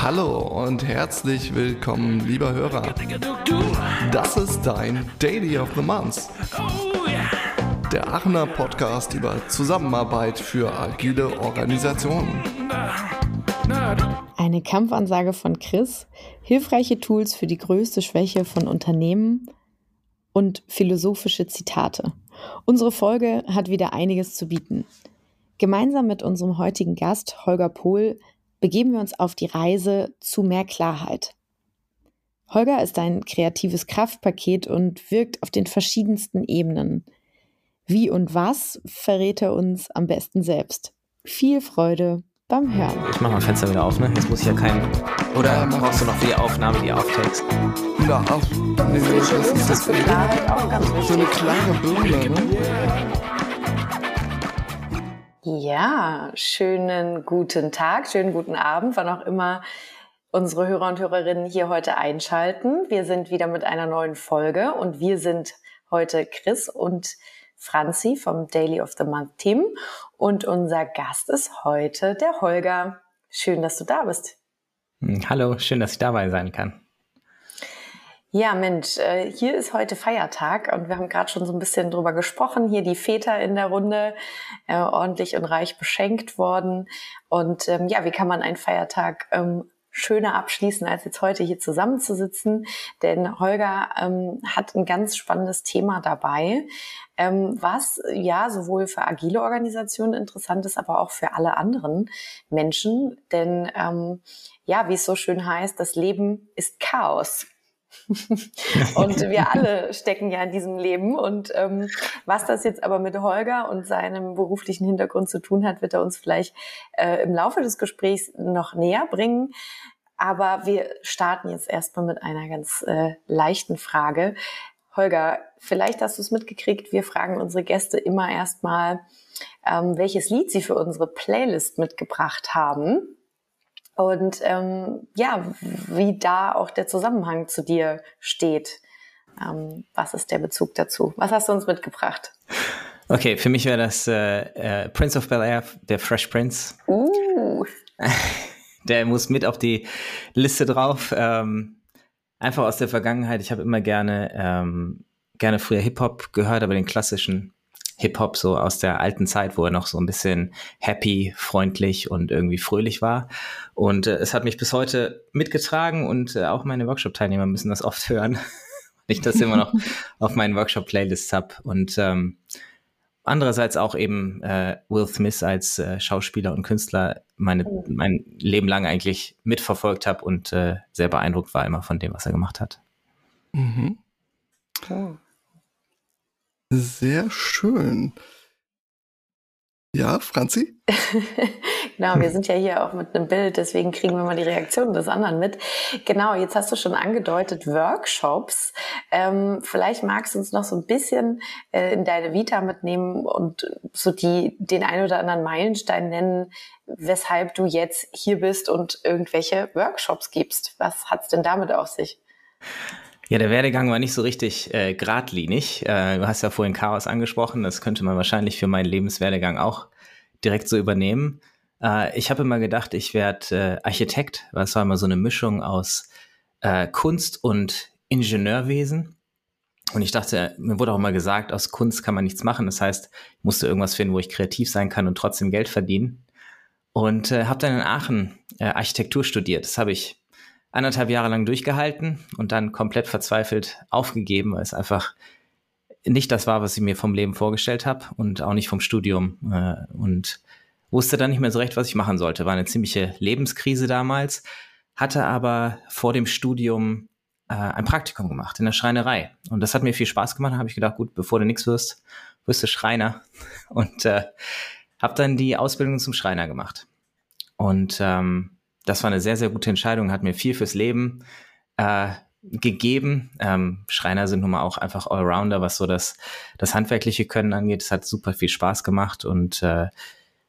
Hallo und herzlich willkommen, lieber Hörer. Das ist dein Daily of the Month. Der Aachener Podcast über Zusammenarbeit für agile Organisationen. Eine Kampfansage von Chris, hilfreiche Tools für die größte Schwäche von Unternehmen und philosophische Zitate. Unsere Folge hat wieder einiges zu bieten. Gemeinsam mit unserem heutigen Gast Holger Pohl begeben wir uns auf die Reise zu mehr Klarheit. Holger ist ein kreatives Kraftpaket und wirkt auf den verschiedensten Ebenen. Wie und was verrät er uns am besten selbst. Viel Freude beim Hören. Ich mach mal Fenster wieder auf, ne? Jetzt muss ich ja keinen. Oder ja, brauchst du noch für die Aufnahme die Auftext? Ja, auf. Nee, das, das ist das für Klarheit auch ganz wichtig. So eine klare Birne, ne? Ja, schönen guten Tag, schönen guten Abend, wann auch immer unsere Hörer und Hörerinnen hier heute einschalten. Wir sind wieder mit einer neuen Folge und wir sind heute Chris und Franzi vom Daily of the Month Team und unser Gast ist heute der Holger. Schön, dass du da bist. Hallo, schön, dass ich dabei sein kann. Ja, Mensch, äh, hier ist heute Feiertag und wir haben gerade schon so ein bisschen drüber gesprochen. Hier die Väter in der Runde, äh, ordentlich und reich beschenkt worden. Und ähm, ja, wie kann man einen Feiertag ähm, schöner abschließen, als jetzt heute hier zusammenzusitzen? Denn Holger ähm, hat ein ganz spannendes Thema dabei, was ja sowohl für agile Organisationen interessant ist, aber auch für alle anderen Menschen. Denn ja, wie es so schön heißt, das Leben ist Chaos. und wir alle stecken ja in diesem Leben. Und ähm, was das jetzt aber mit Holger und seinem beruflichen Hintergrund zu tun hat, wird er uns vielleicht äh, im Laufe des Gesprächs noch näher bringen. Aber wir starten jetzt erstmal mit einer ganz äh, leichten Frage. Holger, vielleicht hast du es mitgekriegt, wir fragen unsere Gäste immer erstmal, ähm, welches Lied sie für unsere Playlist mitgebracht haben. Und ähm, ja, wie da auch der Zusammenhang zu dir steht. Ähm, was ist der Bezug dazu? Was hast du uns mitgebracht? Okay, für mich wäre das äh, äh, Prince of Bel Air, der Fresh Prince. Uh. Der muss mit auf die Liste drauf. Ähm, einfach aus der Vergangenheit. Ich habe immer gerne, ähm, gerne früher Hip-Hop gehört, aber den klassischen Hip-Hop so aus der alten Zeit, wo er noch so ein bisschen happy, freundlich und irgendwie fröhlich war. Und äh, es hat mich bis heute mitgetragen und äh, auch meine Workshop-Teilnehmer müssen das oft hören, weil ich das immer noch auf meinen Workshop-Playlists habe. Und ähm, andererseits auch eben äh, Will Smith als äh, Schauspieler und Künstler meine, mein Leben lang eigentlich mitverfolgt habe und äh, sehr beeindruckt war immer von dem, was er gemacht hat. Mhm. Oh. Sehr schön. Ja, Franzi? genau, wir sind ja hier auch mit einem Bild, deswegen kriegen wir mal die Reaktion des anderen mit. Genau, jetzt hast du schon angedeutet, Workshops. Ähm, vielleicht magst du uns noch so ein bisschen äh, in deine Vita mitnehmen und so die, den ein oder anderen Meilenstein nennen, weshalb du jetzt hier bist und irgendwelche Workshops gibst. Was hat's denn damit auf sich? Ja, der Werdegang war nicht so richtig äh, geradlinig. Äh, du hast ja vorhin Chaos angesprochen. Das könnte man wahrscheinlich für meinen Lebenswerdegang auch direkt so übernehmen. Äh, ich habe immer gedacht, ich werde äh, Architekt. Das war immer so eine Mischung aus äh, Kunst und Ingenieurwesen. Und ich dachte, mir wurde auch immer gesagt, aus Kunst kann man nichts machen. Das heißt, ich musste irgendwas finden, wo ich kreativ sein kann und trotzdem Geld verdienen. Und äh, habe dann in Aachen äh, Architektur studiert. Das habe ich anderthalb Jahre lang durchgehalten und dann komplett verzweifelt aufgegeben, weil es einfach nicht das war, was ich mir vom Leben vorgestellt habe und auch nicht vom Studium äh, und wusste dann nicht mehr so recht, was ich machen sollte. War eine ziemliche Lebenskrise damals, hatte aber vor dem Studium äh, ein Praktikum gemacht in der Schreinerei und das hat mir viel Spaß gemacht. Da habe ich gedacht, gut, bevor du nichts wirst, wirst du Schreiner und äh, habe dann die Ausbildung zum Schreiner gemacht und ähm, das war eine sehr, sehr gute Entscheidung, hat mir viel fürs Leben äh, gegeben. Ähm, Schreiner sind nun mal auch einfach Allrounder, was so das, das handwerkliche Können angeht. Es hat super viel Spaß gemacht und äh,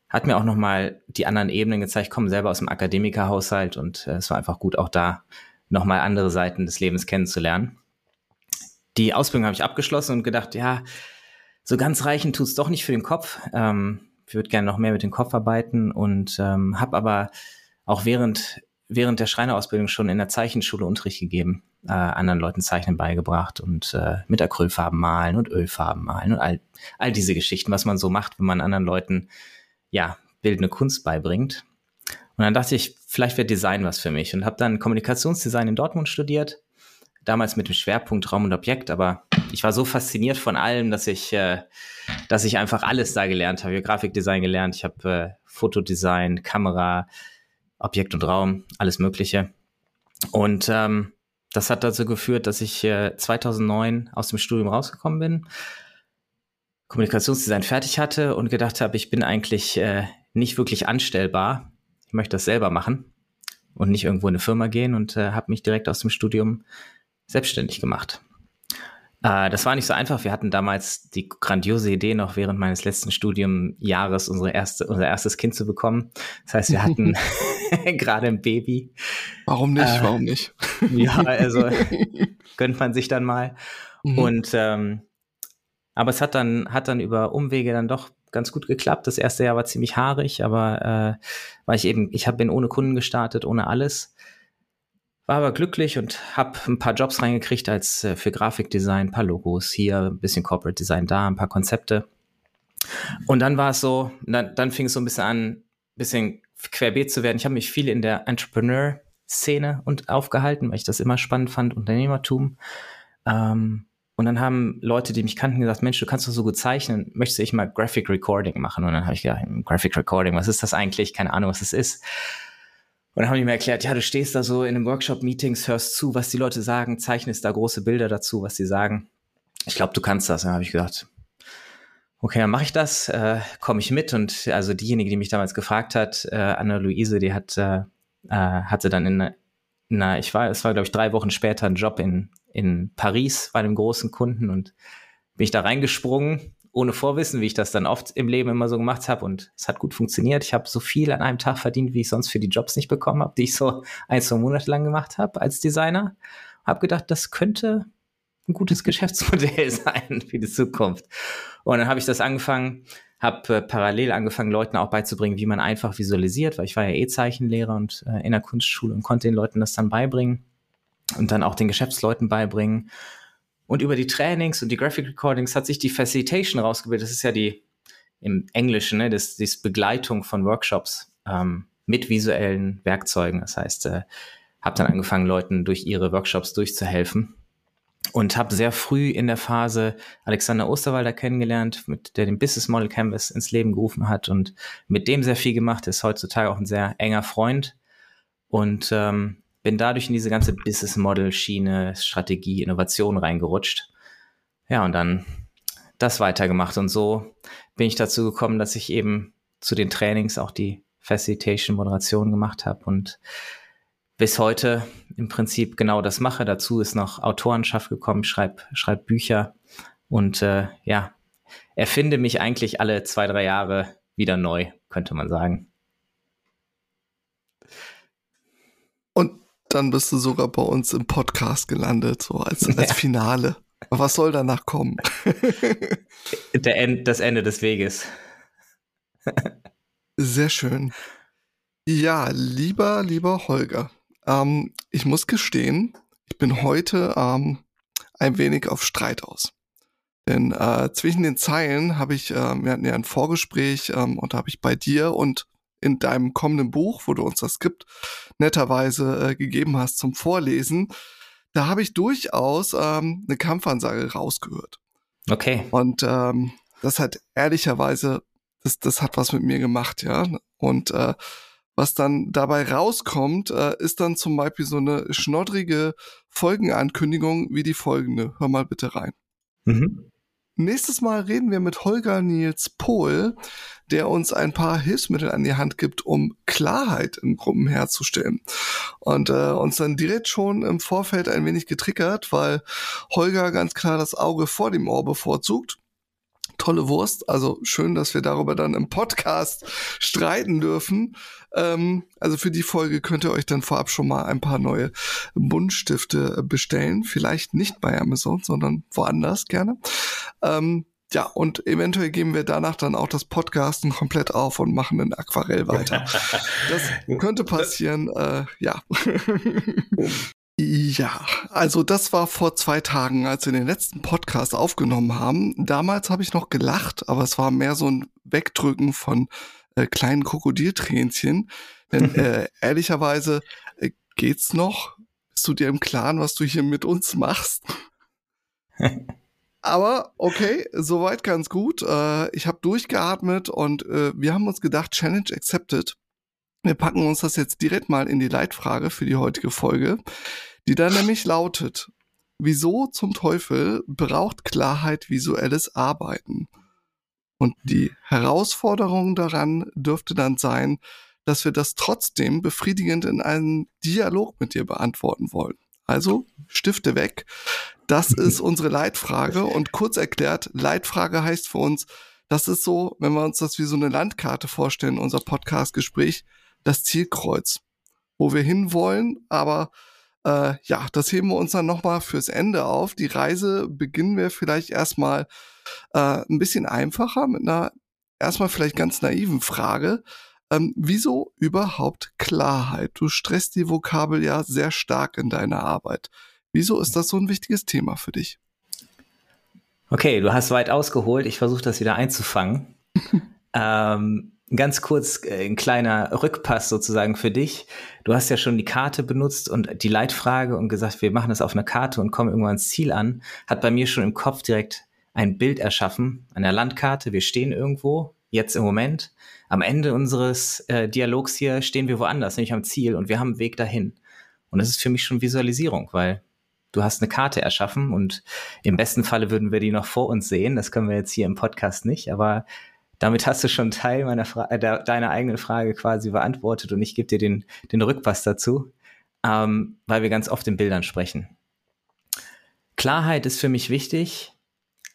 hat mir auch nochmal die anderen Ebenen gezeigt. Ich komme selber aus dem Akademikerhaushalt und äh, es war einfach gut, auch da nochmal andere Seiten des Lebens kennenzulernen. Die Ausbildung habe ich abgeschlossen und gedacht, ja, so ganz reichen tut's doch nicht für den Kopf. Ähm, ich würde gerne noch mehr mit dem Kopf arbeiten und ähm, habe aber auch während während der Schreinerausbildung schon in der Zeichenschule Unterricht gegeben, äh, anderen Leuten Zeichnen beigebracht und äh, mit Acrylfarben malen und Ölfarben malen und all, all diese Geschichten, was man so macht, wenn man anderen Leuten ja bildende Kunst beibringt. Und dann dachte ich, vielleicht wäre Design was für mich und habe dann Kommunikationsdesign in Dortmund studiert, damals mit dem Schwerpunkt Raum und Objekt, aber ich war so fasziniert von allem, dass ich, äh, dass ich einfach alles da gelernt habe. Ich habe Grafikdesign gelernt, ich habe äh, Fotodesign, Kamera, Objekt und Raum, alles Mögliche. Und ähm, das hat dazu geführt, dass ich äh, 2009 aus dem Studium rausgekommen bin, Kommunikationsdesign fertig hatte und gedacht habe, ich bin eigentlich äh, nicht wirklich anstellbar. Ich möchte das selber machen und nicht irgendwo in eine Firma gehen und äh, habe mich direkt aus dem Studium selbstständig gemacht. Äh, das war nicht so einfach. Wir hatten damals die grandiose Idee, noch während meines letzten Studiumjahres unsere erste, unser erstes Kind zu bekommen. Das heißt, wir hatten gerade ein Baby. Warum nicht? Äh, Warum nicht? ja, also gönnt man sich dann mal. Mhm. Und ähm, aber es hat dann, hat dann über Umwege dann doch ganz gut geklappt. Das erste Jahr war ziemlich haarig, aber äh, weil ich eben, ich habe bin ohne Kunden gestartet, ohne alles. War aber glücklich und habe ein paar Jobs reingekriegt als äh, für Grafikdesign, ein paar Logos hier, ein bisschen Corporate Design da, ein paar Konzepte. Und dann war es so, dann, dann fing es so ein bisschen an, ein bisschen querbeet zu werden. Ich habe mich viel in der Entrepreneur-Szene und aufgehalten, weil ich das immer spannend fand, Unternehmertum. Ähm, und dann haben Leute, die mich kannten, gesagt, Mensch, du kannst doch so gut zeichnen, möchtest du ich mal Graphic Recording machen? Und dann habe ich gedacht, Graphic Recording, was ist das eigentlich? Keine Ahnung, was das ist. Und dann haben die mir erklärt, ja, du stehst da so in einem Workshop-Meetings, hörst zu, was die Leute sagen, zeichnest da große Bilder dazu, was sie sagen. Ich glaube, du kannst das. dann habe ich gedacht, okay, dann mache ich das, äh, komme ich mit. Und also diejenige, die mich damals gefragt hat, äh, Anna-Luise, die hat, äh, äh hatte dann in, na, ich war, es war, glaube ich, drei Wochen später ein Job in, in Paris bei einem großen Kunden und bin ich da reingesprungen ohne Vorwissen, wie ich das dann oft im Leben immer so gemacht habe. Und es hat gut funktioniert. Ich habe so viel an einem Tag verdient, wie ich sonst für die Jobs nicht bekommen habe, die ich so ein, zwei Monate lang gemacht habe als Designer. Habe gedacht, das könnte ein gutes Geschäftsmodell sein für die Zukunft. Und dann habe ich das angefangen, habe äh, parallel angefangen, Leuten auch beizubringen, wie man einfach visualisiert, weil ich war ja eh Zeichenlehrer und äh, in der Kunstschule und konnte den Leuten das dann beibringen und dann auch den Geschäftsleuten beibringen. Und über die Trainings und die Graphic Recordings hat sich die Facilitation rausgebildet. Das ist ja die im Englischen, ne, das, das Begleitung von Workshops ähm, mit visuellen Werkzeugen. Das heißt, äh, habe dann angefangen, Leuten durch ihre Workshops durchzuhelfen und habe sehr früh in der Phase Alexander Osterwalder kennengelernt, mit der den Business Model Canvas ins Leben gerufen hat und mit dem sehr viel gemacht. Ist heutzutage auch ein sehr enger Freund und ähm, bin dadurch in diese ganze Business Model Schiene, Strategie, Innovation reingerutscht. Ja, und dann das weitergemacht. Und so bin ich dazu gekommen, dass ich eben zu den Trainings auch die Facilitation Moderation gemacht habe und bis heute im Prinzip genau das mache. Dazu ist noch Autorenschaft gekommen, schreib, schreib Bücher und äh, ja, erfinde mich eigentlich alle zwei, drei Jahre wieder neu, könnte man sagen. Und dann bist du sogar bei uns im Podcast gelandet, so als, als. Finale. Was soll danach kommen? Der End, das Ende des Weges. Sehr schön. Ja, lieber, lieber Holger, ähm, ich muss gestehen, ich bin heute ähm, ein wenig auf Streit aus. Denn äh, zwischen den Zeilen habe ich, äh, wir hatten ja ein Vorgespräch ähm, und habe ich bei dir und in deinem kommenden Buch, wo du uns das Skript netterweise äh, gegeben hast zum Vorlesen, da habe ich durchaus ähm, eine Kampfansage rausgehört. Okay. Und ähm, das hat ehrlicherweise, das, das hat was mit mir gemacht, ja. Und äh, was dann dabei rauskommt, äh, ist dann zum Beispiel so eine schnoddrige Folgenankündigung wie die folgende. Hör mal bitte rein. Mhm. Nächstes Mal reden wir mit Holger Nils Pohl, der uns ein paar Hilfsmittel an die Hand gibt, um Klarheit in Gruppen herzustellen. Und äh, uns dann direkt schon im Vorfeld ein wenig getriggert, weil Holger ganz klar das Auge vor dem Ohr bevorzugt tolle Wurst. Also schön, dass wir darüber dann im Podcast streiten dürfen. Ähm, also für die Folge könnt ihr euch dann vorab schon mal ein paar neue Buntstifte bestellen. Vielleicht nicht bei Amazon, sondern woanders gerne. Ähm, ja, und eventuell geben wir danach dann auch das Podcasten komplett auf und machen ein Aquarell weiter. Das könnte passieren, äh, ja. Ja, also das war vor zwei Tagen, als wir den letzten Podcast aufgenommen haben. Damals habe ich noch gelacht, aber es war mehr so ein Wegdrücken von äh, kleinen Krokodiltränchen. Denn äh, ehrlicherweise äh, geht's noch. Bist du dir im Klaren, was du hier mit uns machst? aber okay, soweit ganz gut. Äh, ich habe durchgeatmet und äh, wir haben uns gedacht, Challenge accepted. Wir packen uns das jetzt direkt mal in die Leitfrage für die heutige Folge, die dann nämlich lautet, wieso zum Teufel braucht Klarheit visuelles Arbeiten? Und die Herausforderung daran dürfte dann sein, dass wir das trotzdem befriedigend in einem Dialog mit dir beantworten wollen. Also Stifte weg. Das ist unsere Leitfrage. Und kurz erklärt, Leitfrage heißt für uns, das ist so, wenn wir uns das wie so eine Landkarte vorstellen, unser Podcast-Gespräch, das Zielkreuz, wo wir hinwollen. Aber äh, ja, das heben wir uns dann nochmal fürs Ende auf. Die Reise beginnen wir vielleicht erstmal äh, ein bisschen einfacher mit einer erstmal vielleicht ganz naiven Frage. Ähm, wieso überhaupt Klarheit? Du stresst die Vokabel ja sehr stark in deiner Arbeit. Wieso ist das so ein wichtiges Thema für dich? Okay, du hast weit ausgeholt. Ich versuche das wieder einzufangen. ähm, Ganz kurz äh, ein kleiner Rückpass sozusagen für dich. Du hast ja schon die Karte benutzt und die Leitfrage und gesagt, wir machen das auf einer Karte und kommen irgendwann ans Ziel an. Hat bei mir schon im Kopf direkt ein Bild erschaffen, an der Landkarte. Wir stehen irgendwo, jetzt im Moment. Am Ende unseres äh, Dialogs hier stehen wir woanders, nämlich am Ziel und wir haben einen Weg dahin. Und das ist für mich schon Visualisierung, weil du hast eine Karte erschaffen und im besten Falle würden wir die noch vor uns sehen. Das können wir jetzt hier im Podcast nicht, aber damit hast du schon Teil meiner Fra äh, deiner eigenen Frage quasi beantwortet und ich gebe dir den, den Rückpass dazu, ähm, weil wir ganz oft in Bildern sprechen. Klarheit ist für mich wichtig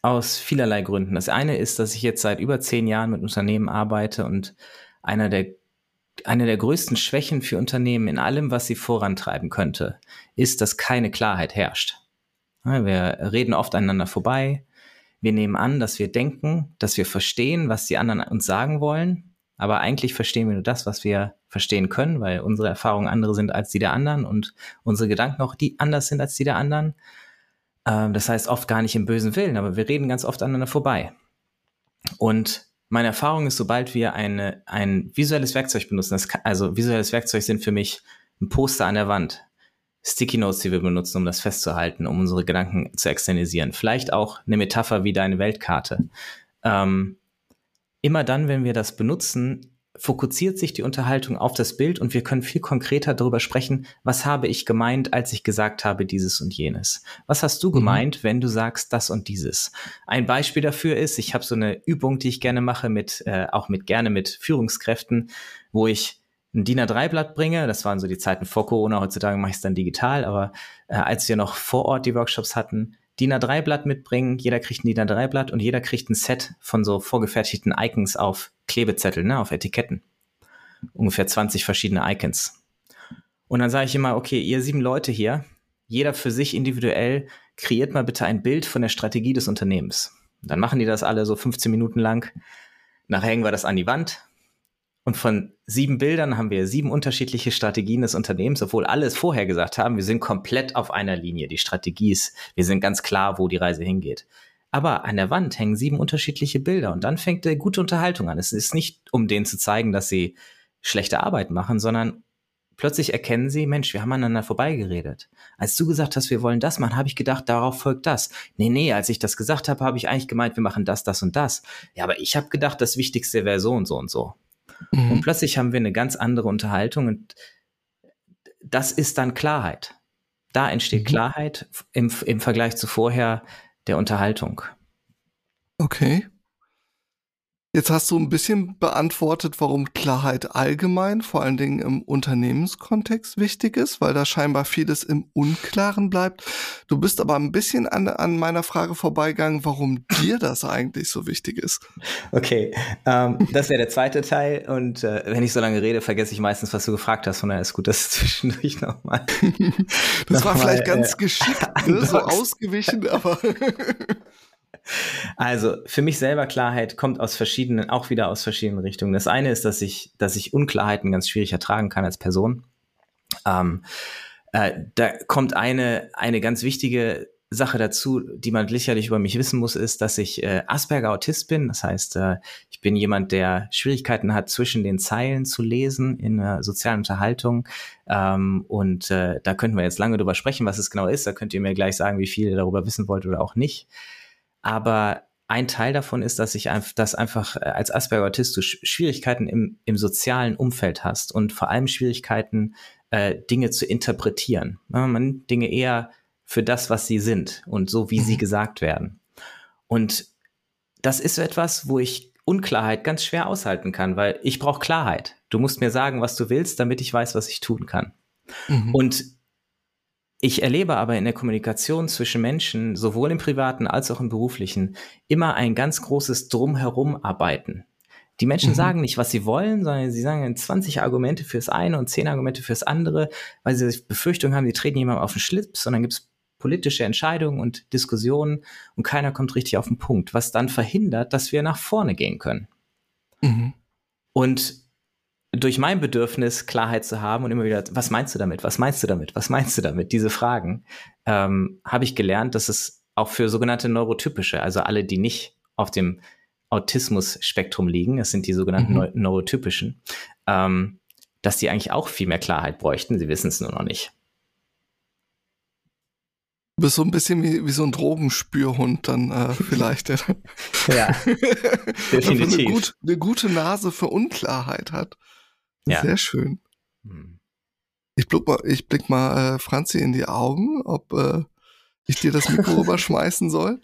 aus vielerlei Gründen. Das eine ist, dass ich jetzt seit über zehn Jahren mit Unternehmen arbeite und einer der eine der größten Schwächen für Unternehmen in allem, was sie vorantreiben könnte, ist, dass keine Klarheit herrscht. Wir reden oft aneinander vorbei. Wir nehmen an, dass wir denken, dass wir verstehen, was die anderen uns sagen wollen, aber eigentlich verstehen wir nur das, was wir verstehen können, weil unsere Erfahrungen andere sind als die der anderen und unsere Gedanken auch die anders sind als die der anderen. Ähm, das heißt oft gar nicht im bösen Willen, aber wir reden ganz oft aneinander vorbei. Und meine Erfahrung ist, sobald wir eine, ein visuelles Werkzeug benutzen, kann, also visuelles Werkzeug sind für mich ein Poster an der Wand, Sticky Notes, die wir benutzen, um das festzuhalten, um unsere Gedanken zu externisieren. Vielleicht auch eine Metapher wie deine Weltkarte. Ähm, immer dann, wenn wir das benutzen, fokussiert sich die Unterhaltung auf das Bild und wir können viel konkreter darüber sprechen, was habe ich gemeint, als ich gesagt habe dieses und jenes. Was hast du mhm. gemeint, mhm. wenn du sagst das und dieses? Ein Beispiel dafür ist, ich habe so eine Übung, die ich gerne mache mit, äh, auch mit gerne mit Führungskräften, wo ich ein DIN A3-Blatt bringe. Das waren so die Zeiten vor Corona. Heutzutage mache ich es dann digital. Aber äh, als wir noch vor Ort die Workshops hatten, DIN A3-Blatt mitbringen. Jeder kriegt ein DIN A3-Blatt und jeder kriegt ein Set von so vorgefertigten Icons auf Klebezetteln, ne, auf Etiketten. Ungefähr 20 verschiedene Icons. Und dann sage ich immer, okay, ihr sieben Leute hier, jeder für sich individuell, kreiert mal bitte ein Bild von der Strategie des Unternehmens. dann machen die das alle so 15 Minuten lang. Nachher hängen wir das an die Wand und von sieben Bildern haben wir sieben unterschiedliche Strategien des Unternehmens, obwohl alle es vorher gesagt haben, wir sind komplett auf einer Linie. Die Strategie ist, wir sind ganz klar, wo die Reise hingeht. Aber an der Wand hängen sieben unterschiedliche Bilder und dann fängt eine gute Unterhaltung an. Es ist nicht, um denen zu zeigen, dass sie schlechte Arbeit machen, sondern plötzlich erkennen sie, Mensch, wir haben aneinander vorbeigeredet. Als du gesagt hast, wir wollen das machen, habe ich gedacht, darauf folgt das. Nee, nee, als ich das gesagt habe, habe ich eigentlich gemeint, wir machen das, das und das. Ja, aber ich habe gedacht, das Wichtigste wäre so und so und so. Mhm. Und plötzlich haben wir eine ganz andere Unterhaltung und das ist dann Klarheit. Da entsteht mhm. Klarheit im, im Vergleich zu vorher der Unterhaltung. Okay. Jetzt hast du ein bisschen beantwortet, warum Klarheit allgemein, vor allen Dingen im Unternehmenskontext wichtig ist, weil da scheinbar vieles im Unklaren bleibt. Du bist aber ein bisschen an, an meiner Frage vorbeigegangen, warum dir das eigentlich so wichtig ist. Okay, ähm, das wäre der zweite Teil und äh, wenn ich so lange rede, vergesse ich meistens, was du gefragt hast. Von daher ist gut, dass zwischendurch nochmal. das noch war vielleicht ganz äh, geschickt, ne? so ausgewichen, aber. Also für mich selber Klarheit kommt aus verschiedenen, auch wieder aus verschiedenen Richtungen. Das eine ist, dass ich, dass ich Unklarheiten ganz schwierig ertragen kann als Person. Ähm, äh, da kommt eine, eine ganz wichtige Sache dazu, die man sicherlich über mich wissen muss, ist, dass ich äh, Asperger-Autist bin. Das heißt, äh, ich bin jemand, der Schwierigkeiten hat, zwischen den Zeilen zu lesen in einer sozialen Unterhaltung. Ähm, und äh, da könnten wir jetzt lange drüber sprechen, was es genau ist. Da könnt ihr mir gleich sagen, wie viel ihr darüber wissen wollt oder auch nicht. Aber ein Teil davon ist, dass ich einfach, dass einfach äh, als Asperger-Autist du Schwierigkeiten im, im sozialen Umfeld hast und vor allem Schwierigkeiten, äh, Dinge zu interpretieren. Ja, man Dinge eher für das, was sie sind und so, wie mhm. sie gesagt werden. Und das ist etwas, wo ich Unklarheit ganz schwer aushalten kann, weil ich brauche Klarheit. Du musst mir sagen, was du willst, damit ich weiß, was ich tun kann. Mhm. Und ich erlebe aber in der Kommunikation zwischen Menschen, sowohl im privaten als auch im beruflichen, immer ein ganz großes Drumherum-Arbeiten. Die Menschen mhm. sagen nicht, was sie wollen, sondern sie sagen 20 Argumente fürs eine und 10 Argumente fürs andere, weil sie Befürchtung haben, sie treten jemandem auf den Schlips, sondern gibt es politische Entscheidungen und Diskussionen und keiner kommt richtig auf den Punkt, was dann verhindert, dass wir nach vorne gehen können. Mhm. Und durch mein Bedürfnis, Klarheit zu haben und immer wieder, was meinst du damit? Was meinst du damit? Was meinst du damit? Diese Fragen, ähm, habe ich gelernt, dass es auch für sogenannte Neurotypische, also alle, die nicht auf dem Autismus-Spektrum liegen, es sind die sogenannten mhm. Neurotypischen, ähm, dass die eigentlich auch viel mehr Klarheit bräuchten. Sie wissen es nur noch nicht. Du bist so ein bisschen wie, wie so ein Drogenspürhund dann äh, vielleicht. Der ja, definitiv. Eine, gut, eine, gute Nase für Unklarheit hat. Ja. Sehr schön. Hm. Ich blick mal, ich blick mal äh, Franzi in die Augen, ob äh, ich dir das Mikro rüberschmeißen soll.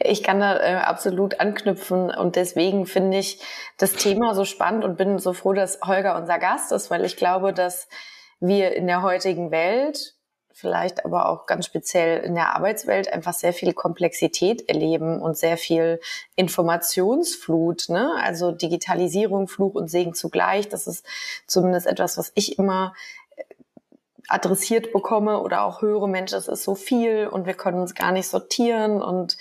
Ich kann da äh, absolut anknüpfen und deswegen finde ich das Thema so spannend und bin so froh, dass Holger unser Gast ist, weil ich glaube, dass wir in der heutigen Welt vielleicht aber auch ganz speziell in der Arbeitswelt einfach sehr viel Komplexität erleben und sehr viel Informationsflut, ne? Also Digitalisierung, Fluch und Segen zugleich. Das ist zumindest etwas, was ich immer äh, adressiert bekomme oder auch höre, Mensch, es ist so viel und wir können uns gar nicht sortieren und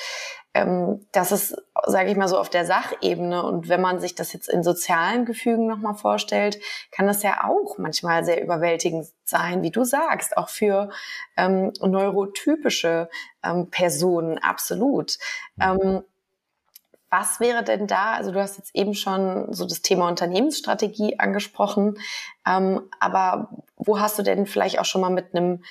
ähm, das ist, sage ich mal so, auf der Sachebene. Und wenn man sich das jetzt in sozialen Gefügen nochmal vorstellt, kann das ja auch manchmal sehr überwältigend sein, wie du sagst, auch für ähm, neurotypische ähm, Personen, absolut. Ähm, was wäre denn da, also du hast jetzt eben schon so das Thema Unternehmensstrategie angesprochen, ähm, aber wo hast du denn vielleicht auch schon mal mit einem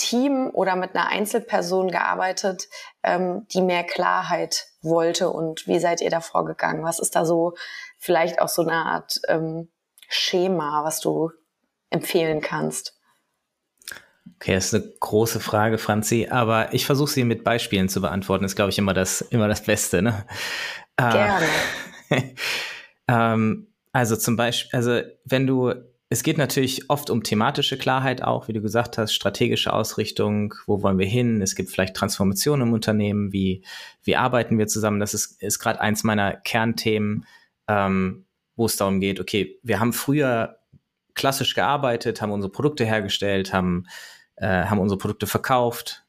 Team oder mit einer Einzelperson gearbeitet, ähm, die mehr Klarheit wollte und wie seid ihr da vorgegangen? Was ist da so vielleicht auch so eine Art ähm, Schema, was du empfehlen kannst? Okay, das ist eine große Frage, Franzi, aber ich versuche sie mit Beispielen zu beantworten. Das ist, glaube ich, immer das, immer das Beste. Ne? Ah. Gerne. ähm, also zum Beispiel, also wenn du es geht natürlich oft um thematische Klarheit auch, wie du gesagt hast, strategische Ausrichtung, wo wollen wir hin? Es gibt vielleicht Transformationen im Unternehmen, wie, wie arbeiten wir zusammen? Das ist, ist gerade eins meiner Kernthemen, ähm, wo es darum geht, okay, wir haben früher klassisch gearbeitet, haben unsere Produkte hergestellt, haben, äh, haben unsere Produkte verkauft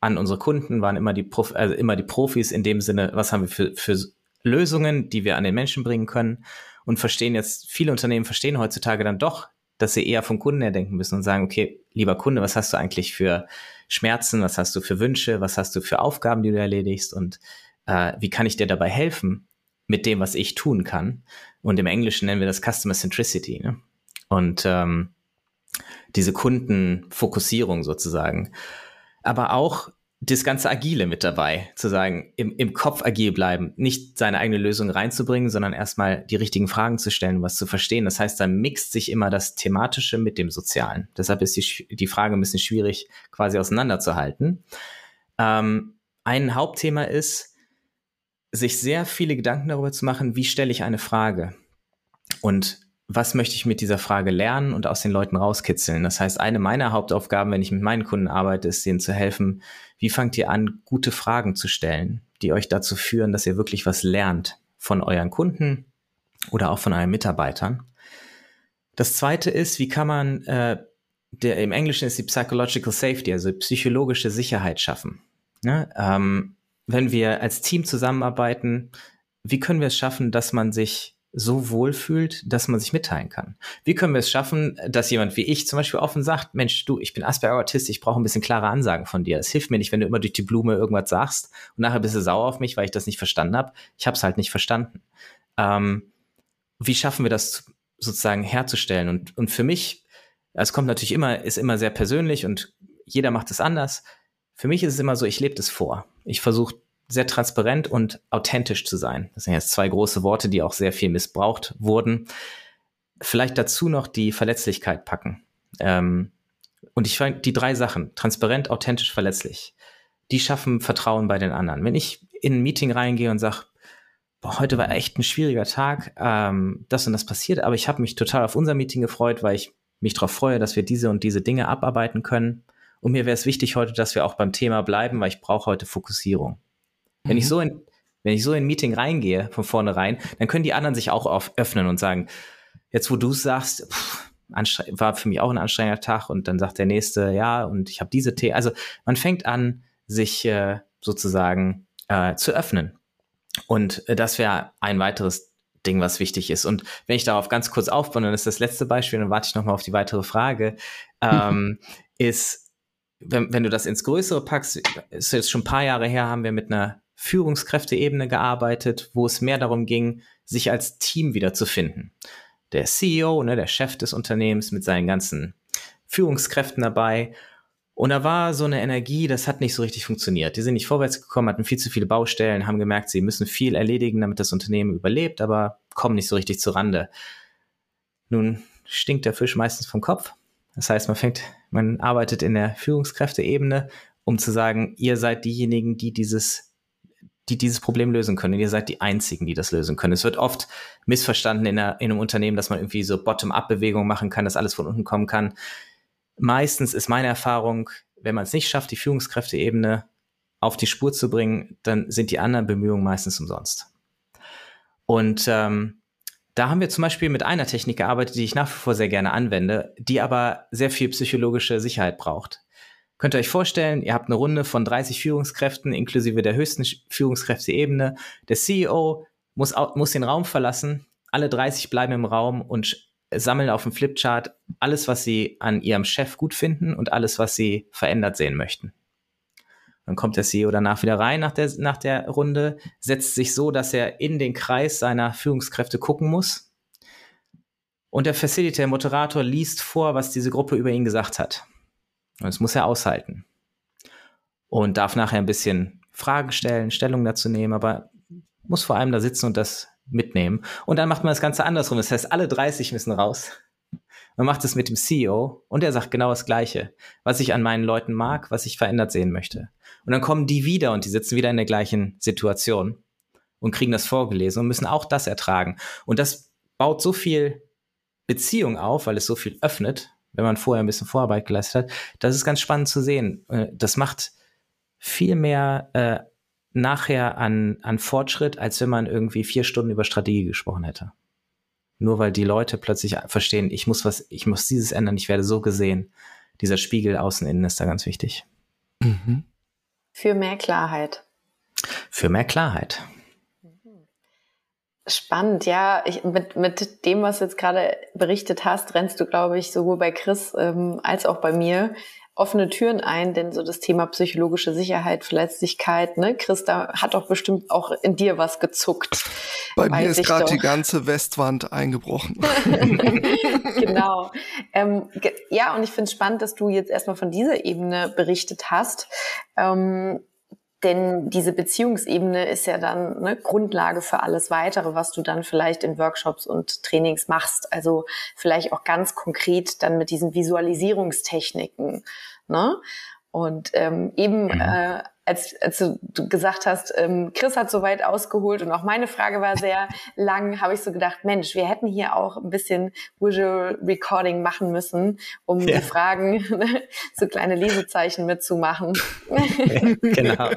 an unsere Kunden, waren immer die, Prof also immer die Profis in dem Sinne, was haben wir für, für Lösungen, die wir an den Menschen bringen können und verstehen jetzt, viele Unternehmen verstehen heutzutage dann doch, dass sie eher vom Kunden her denken müssen und sagen, okay, lieber Kunde, was hast du eigentlich für Schmerzen, was hast du für Wünsche, was hast du für Aufgaben, die du erledigst und äh, wie kann ich dir dabei helfen mit dem, was ich tun kann? Und im Englischen nennen wir das Customer Centricity. Ne? Und ähm, diese Kundenfokussierung sozusagen. Aber auch das ganze Agile mit dabei, zu sagen, im, im Kopf agil bleiben, nicht seine eigene Lösung reinzubringen, sondern erstmal die richtigen Fragen zu stellen, was zu verstehen. Das heißt, da mixt sich immer das Thematische mit dem Sozialen. Deshalb ist die, die Frage ein bisschen schwierig, quasi auseinanderzuhalten. Ähm, ein Hauptthema ist, sich sehr viele Gedanken darüber zu machen, wie stelle ich eine Frage? Und was möchte ich mit dieser Frage lernen und aus den Leuten rauskitzeln. Das heißt, eine meiner Hauptaufgaben, wenn ich mit meinen Kunden arbeite, ist, ihnen zu helfen, wie fangt ihr an, gute Fragen zu stellen, die euch dazu führen, dass ihr wirklich was lernt von euren Kunden oder auch von euren Mitarbeitern. Das zweite ist, wie kann man, äh, der, im Englischen ist die Psychological Safety, also psychologische Sicherheit schaffen. Ne? Ähm, wenn wir als Team zusammenarbeiten, wie können wir es schaffen, dass man sich so wohl fühlt, dass man sich mitteilen kann? Wie können wir es schaffen, dass jemand wie ich zum Beispiel offen sagt, Mensch, du, ich bin Asperger-Autist, ich brauche ein bisschen klare Ansagen von dir. Es hilft mir nicht, wenn du immer durch die Blume irgendwas sagst und nachher bist du sauer auf mich, weil ich das nicht verstanden habe. Ich habe es halt nicht verstanden. Ähm, wie schaffen wir das sozusagen herzustellen? Und, und für mich, es kommt natürlich immer, ist immer sehr persönlich und jeder macht es anders. Für mich ist es immer so, ich lebe das vor. Ich versuche sehr transparent und authentisch zu sein. Das sind jetzt zwei große Worte, die auch sehr viel missbraucht wurden. Vielleicht dazu noch die Verletzlichkeit packen. Ähm, und ich finde die drei Sachen, transparent, authentisch, verletzlich, die schaffen Vertrauen bei den anderen. Wenn ich in ein Meeting reingehe und sage, boah, heute war echt ein schwieriger Tag, ähm, das und das passiert, aber ich habe mich total auf unser Meeting gefreut, weil ich mich darauf freue, dass wir diese und diese Dinge abarbeiten können. Und mir wäre es wichtig heute, dass wir auch beim Thema bleiben, weil ich brauche heute Fokussierung. Wenn ich mhm. so in, wenn ich so in ein Meeting reingehe, von vornherein, dann können die anderen sich auch auf, öffnen und sagen, jetzt wo du es sagst, pff, war für mich auch ein anstrengender Tag und dann sagt der nächste, ja, und ich habe diese Themen. Also man fängt an, sich äh, sozusagen äh, zu öffnen. Und äh, das wäre ein weiteres Ding, was wichtig ist. Und wenn ich darauf ganz kurz aufbaue, dann ist das letzte Beispiel, dann warte ich nochmal auf die weitere Frage, ähm, ist, wenn, wenn du das ins Größere packst, ist jetzt schon ein paar Jahre her, haben wir mit einer Führungskräfteebene gearbeitet, wo es mehr darum ging, sich als Team wiederzufinden. Der CEO, ne, der Chef des Unternehmens mit seinen ganzen Führungskräften dabei. Und da war so eine Energie, das hat nicht so richtig funktioniert. Die sind nicht vorwärts gekommen, hatten viel zu viele Baustellen, haben gemerkt, sie müssen viel erledigen, damit das Unternehmen überlebt, aber kommen nicht so richtig zur Rande. Nun stinkt der Fisch meistens vom Kopf. Das heißt, man fängt, man arbeitet in der Führungskräfteebene, um zu sagen, ihr seid diejenigen, die dieses die dieses Problem lösen können. Und ihr seid die Einzigen, die das lösen können. Es wird oft missverstanden in, einer, in einem Unternehmen, dass man irgendwie so Bottom-up-Bewegungen machen kann, dass alles von unten kommen kann. Meistens ist meine Erfahrung, wenn man es nicht schafft, die Führungskräfteebene auf die Spur zu bringen, dann sind die anderen Bemühungen meistens umsonst. Und ähm, da haben wir zum Beispiel mit einer Technik gearbeitet, die ich nach wie vor sehr gerne anwende, die aber sehr viel psychologische Sicherheit braucht. Könnt ihr euch vorstellen, ihr habt eine Runde von 30 Führungskräften inklusive der höchsten Führungskräfteebene. Der CEO muss, muss den Raum verlassen. Alle 30 bleiben im Raum und sammeln auf dem Flipchart alles, was sie an ihrem Chef gut finden und alles, was sie verändert sehen möchten. Dann kommt der CEO danach wieder rein nach der, nach der Runde, setzt sich so, dass er in den Kreis seiner Führungskräfte gucken muss. Und der Facilitator, Moderator, liest vor, was diese Gruppe über ihn gesagt hat. Und das muss er aushalten. Und darf nachher ein bisschen Fragen stellen, Stellung dazu nehmen, aber muss vor allem da sitzen und das mitnehmen. Und dann macht man das Ganze andersrum. Das heißt, alle 30 müssen raus. Man macht es mit dem CEO und er sagt genau das Gleiche, was ich an meinen Leuten mag, was ich verändert sehen möchte. Und dann kommen die wieder und die sitzen wieder in der gleichen Situation und kriegen das vorgelesen und müssen auch das ertragen. Und das baut so viel Beziehung auf, weil es so viel öffnet wenn man vorher ein bisschen Vorarbeit geleistet hat. Das ist ganz spannend zu sehen. Äh, das macht viel mehr äh, nachher an, an Fortschritt, als wenn man irgendwie vier Stunden über Strategie gesprochen hätte. Nur weil die Leute plötzlich verstehen, ich muss was, ich muss dieses ändern, ich werde so gesehen. Dieser Spiegel außen innen ist da ganz wichtig. Mhm. Für mehr Klarheit. Für mehr Klarheit. Spannend, ja. Ich, mit, mit dem, was du jetzt gerade berichtet hast, rennst du, glaube ich, sowohl bei Chris ähm, als auch bei mir offene Türen ein, denn so das Thema psychologische Sicherheit, Verletzlichkeit, ne, Chris, da hat doch bestimmt auch in dir was gezuckt. Bei mir ist gerade die ganze Westwand eingebrochen. genau. Ähm, ja, und ich finde es spannend, dass du jetzt erstmal von dieser Ebene berichtet hast. Ähm, denn diese Beziehungsebene ist ja dann ne, Grundlage für alles weitere, was du dann vielleicht in Workshops und Trainings machst. Also vielleicht auch ganz konkret dann mit diesen Visualisierungstechniken. Ne? Und ähm, eben mhm. äh, als, als du gesagt hast, ähm, Chris hat so weit ausgeholt und auch meine Frage war sehr lang, habe ich so gedacht, Mensch, wir hätten hier auch ein bisschen Visual Recording machen müssen, um ja. die Fragen, so kleine Lesezeichen mitzumachen. genau.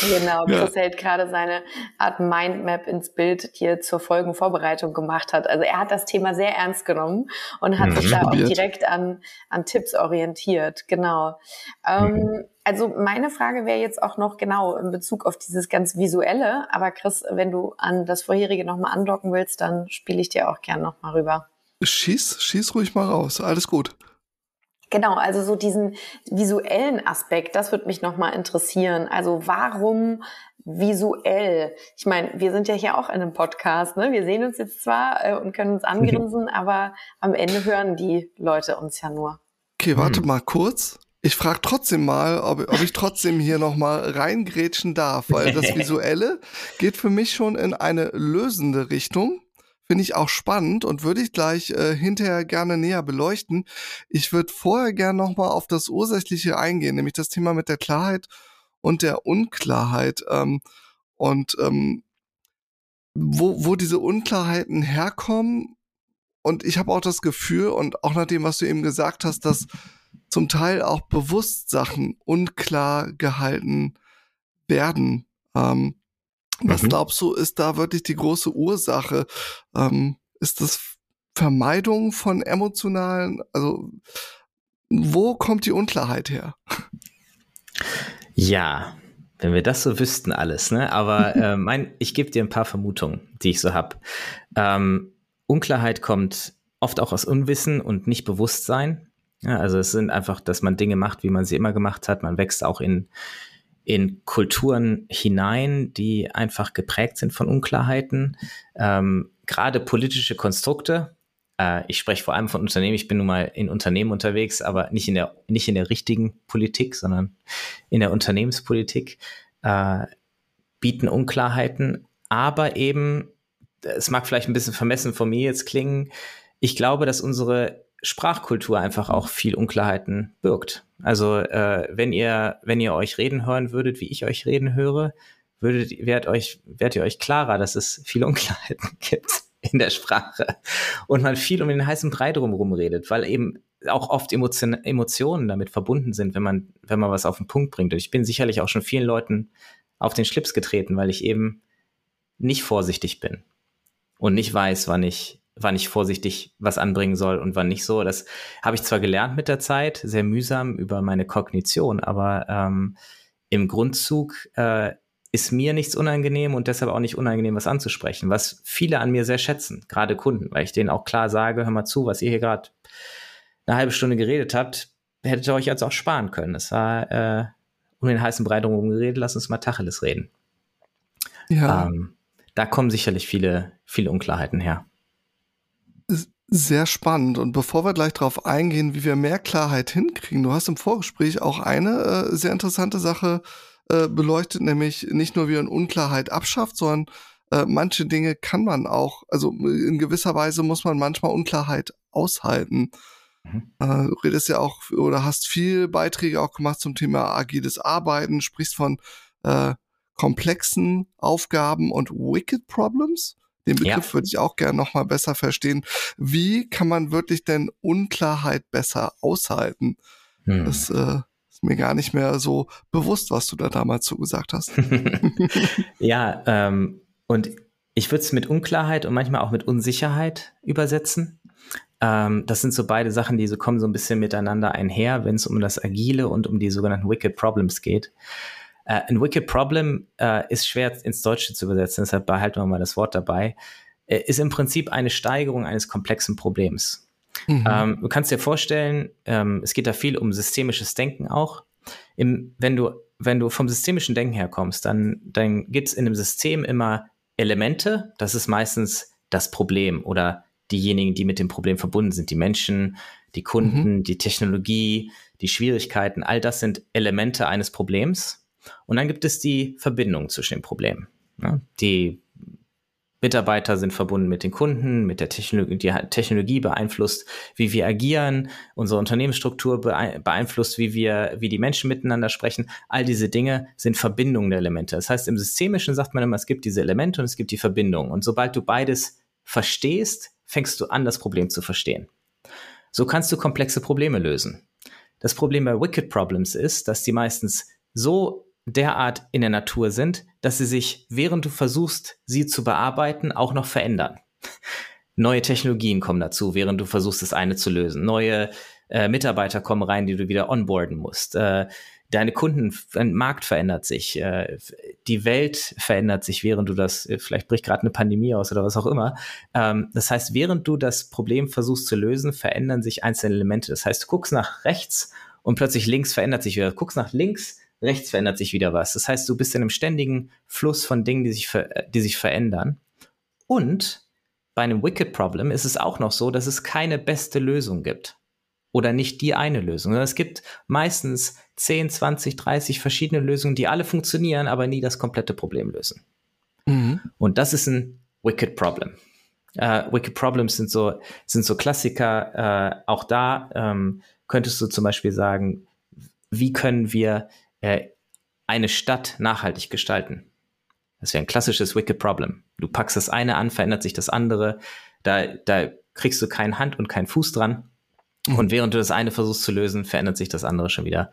genau, Chris ja. hält gerade seine Art Mindmap ins Bild, die er zur Folgenvorbereitung gemacht hat. Also er hat das Thema sehr ernst genommen und hat mhm. sich da auch direkt an, an Tipps orientiert. Genau. Ähm, mhm. Also meine Frage wäre jetzt auch noch genau in Bezug auf dieses ganz visuelle. Aber Chris, wenn du an das vorherige nochmal andocken willst, dann spiele ich dir auch gern nochmal rüber. Schieß, schieß ruhig mal raus. Alles gut. Genau, also so diesen visuellen Aspekt, das würde mich nochmal interessieren. Also warum visuell? Ich meine, wir sind ja hier auch in einem Podcast, ne? Wir sehen uns jetzt zwar äh, und können uns angrinsen, aber am Ende hören die Leute uns ja nur. Okay, warte hm. mal kurz. Ich frage trotzdem mal, ob, ob ich trotzdem hier nochmal reingrätschen darf, weil das Visuelle geht für mich schon in eine lösende Richtung. Finde ich auch spannend und würde ich gleich äh, hinterher gerne näher beleuchten. Ich würde vorher gerne nochmal auf das Ursächliche eingehen, nämlich das Thema mit der Klarheit und der Unklarheit. Ähm, und ähm, wo, wo diese Unklarheiten herkommen. Und ich habe auch das Gefühl, und auch nach dem, was du eben gesagt hast, dass zum Teil auch bewusst Sachen unklar gehalten werden. Ähm, was mhm. glaubst du, ist da wirklich die große Ursache? Ähm, ist das Vermeidung von emotionalen, also wo kommt die Unklarheit her? Ja, wenn wir das so wüssten alles, ne? Aber äh, mein, ich gebe dir ein paar Vermutungen, die ich so habe. Ähm, Unklarheit kommt oft auch aus Unwissen und nicht Bewusstsein. Ja, also es sind einfach, dass man Dinge macht, wie man sie immer gemacht hat. Man wächst auch in in Kulturen hinein, die einfach geprägt sind von Unklarheiten. Ähm, Gerade politische Konstrukte. Äh, ich spreche vor allem von Unternehmen. Ich bin nun mal in Unternehmen unterwegs, aber nicht in der, nicht in der richtigen Politik, sondern in der Unternehmenspolitik. Äh, bieten Unklarheiten, aber eben, es mag vielleicht ein bisschen vermessen von mir jetzt klingen, ich glaube, dass unsere Sprachkultur einfach auch viel Unklarheiten birgt. Also äh, wenn ihr wenn ihr euch reden hören würdet, wie ich euch reden höre, würdet werdet euch werdet ihr euch klarer, dass es viele Unklarheiten gibt in der Sprache und man viel um den heißen Brei drumherum redet, weil eben auch oft Emotion, Emotionen damit verbunden sind, wenn man wenn man was auf den Punkt bringt. Und ich bin sicherlich auch schon vielen Leuten auf den Schlips getreten, weil ich eben nicht vorsichtig bin und nicht weiß, wann ich wann ich vorsichtig was anbringen soll und wann nicht so. Das habe ich zwar gelernt mit der Zeit, sehr mühsam über meine Kognition, aber ähm, im Grundzug äh, ist mir nichts unangenehm und deshalb auch nicht unangenehm, was anzusprechen, was viele an mir sehr schätzen, gerade Kunden, weil ich denen auch klar sage, hör mal zu, was ihr hier gerade eine halbe Stunde geredet habt, hättet ihr euch jetzt auch sparen können. Es war äh, um den heißen Brei drum geredet, lass uns mal Tacheles reden. Ja. Ähm, da kommen sicherlich viele, viele Unklarheiten her sehr spannend. Und bevor wir gleich darauf eingehen, wie wir mehr Klarheit hinkriegen, du hast im Vorgespräch auch eine äh, sehr interessante Sache äh, beleuchtet, nämlich nicht nur wie man Unklarheit abschafft, sondern äh, manche Dinge kann man auch, also in gewisser Weise muss man manchmal Unklarheit aushalten. Mhm. Äh, du redest ja auch oder hast viel Beiträge auch gemacht zum Thema agiles Arbeiten, sprichst von äh, komplexen Aufgaben und Wicked Problems. Den Begriff ja. würde ich auch gerne nochmal besser verstehen. Wie kann man wirklich denn Unklarheit besser aushalten? Hm. Das äh, ist mir gar nicht mehr so bewusst, was du da damals so gesagt hast. ja, ähm, und ich würde es mit Unklarheit und manchmal auch mit Unsicherheit übersetzen. Ähm, das sind so beide Sachen, die so kommen so ein bisschen miteinander einher, wenn es um das Agile und um die sogenannten Wicked Problems geht. Äh, ein Wicked Problem äh, ist schwer ins Deutsche zu übersetzen, deshalb behalten wir mal das Wort dabei. Äh, ist im Prinzip eine Steigerung eines komplexen Problems. Mhm. Ähm, du kannst dir vorstellen, ähm, es geht da viel um systemisches Denken auch. Im, wenn, du, wenn du vom systemischen Denken herkommst, dann, dann gibt es in einem System immer Elemente, das ist meistens das Problem oder diejenigen, die mit dem Problem verbunden sind, die Menschen, die Kunden, mhm. die Technologie, die Schwierigkeiten, all das sind Elemente eines Problems. Und dann gibt es die Verbindung zwischen den Problemen. Ne? Die Mitarbeiter sind verbunden mit den Kunden, mit der Technologie, die Technologie beeinflusst, wie wir agieren, unsere Unternehmensstruktur beeinflusst, wie wir, wie die Menschen miteinander sprechen. All diese Dinge sind Verbindungen der Elemente. Das heißt, im Systemischen sagt man immer, es gibt diese Elemente und es gibt die Verbindungen. Und sobald du beides verstehst, fängst du an, das Problem zu verstehen. So kannst du komplexe Probleme lösen. Das Problem bei Wicked Problems ist, dass die meistens so derart in der Natur sind, dass sie sich, während du versuchst, sie zu bearbeiten, auch noch verändern. Neue Technologien kommen dazu, während du versuchst, das eine zu lösen. Neue äh, Mitarbeiter kommen rein, die du wieder onboarden musst. Äh, deine Kunden, dein Markt verändert sich, äh, die Welt verändert sich, während du das, äh, vielleicht bricht gerade eine Pandemie aus oder was auch immer. Ähm, das heißt, während du das Problem versuchst zu lösen, verändern sich einzelne Elemente. Das heißt, du guckst nach rechts und plötzlich links verändert sich wieder. Du guckst nach links, rechts verändert sich wieder was. Das heißt, du bist in einem ständigen Fluss von Dingen, die sich, die sich verändern. Und bei einem Wicked Problem ist es auch noch so, dass es keine beste Lösung gibt oder nicht die eine Lösung. Es gibt meistens 10, 20, 30 verschiedene Lösungen, die alle funktionieren, aber nie das komplette Problem lösen. Mhm. Und das ist ein Wicked Problem. Uh, Wicked Problems sind so, sind so Klassiker. Uh, auch da ähm, könntest du zum Beispiel sagen, wie können wir äh, eine Stadt nachhaltig gestalten? Das wäre ein klassisches Wicked Problem. Du packst das eine an, verändert sich das andere. Da, da kriegst du keine Hand und keinen Fuß dran. Mhm. Und während du das eine versuchst zu lösen, verändert sich das andere schon wieder.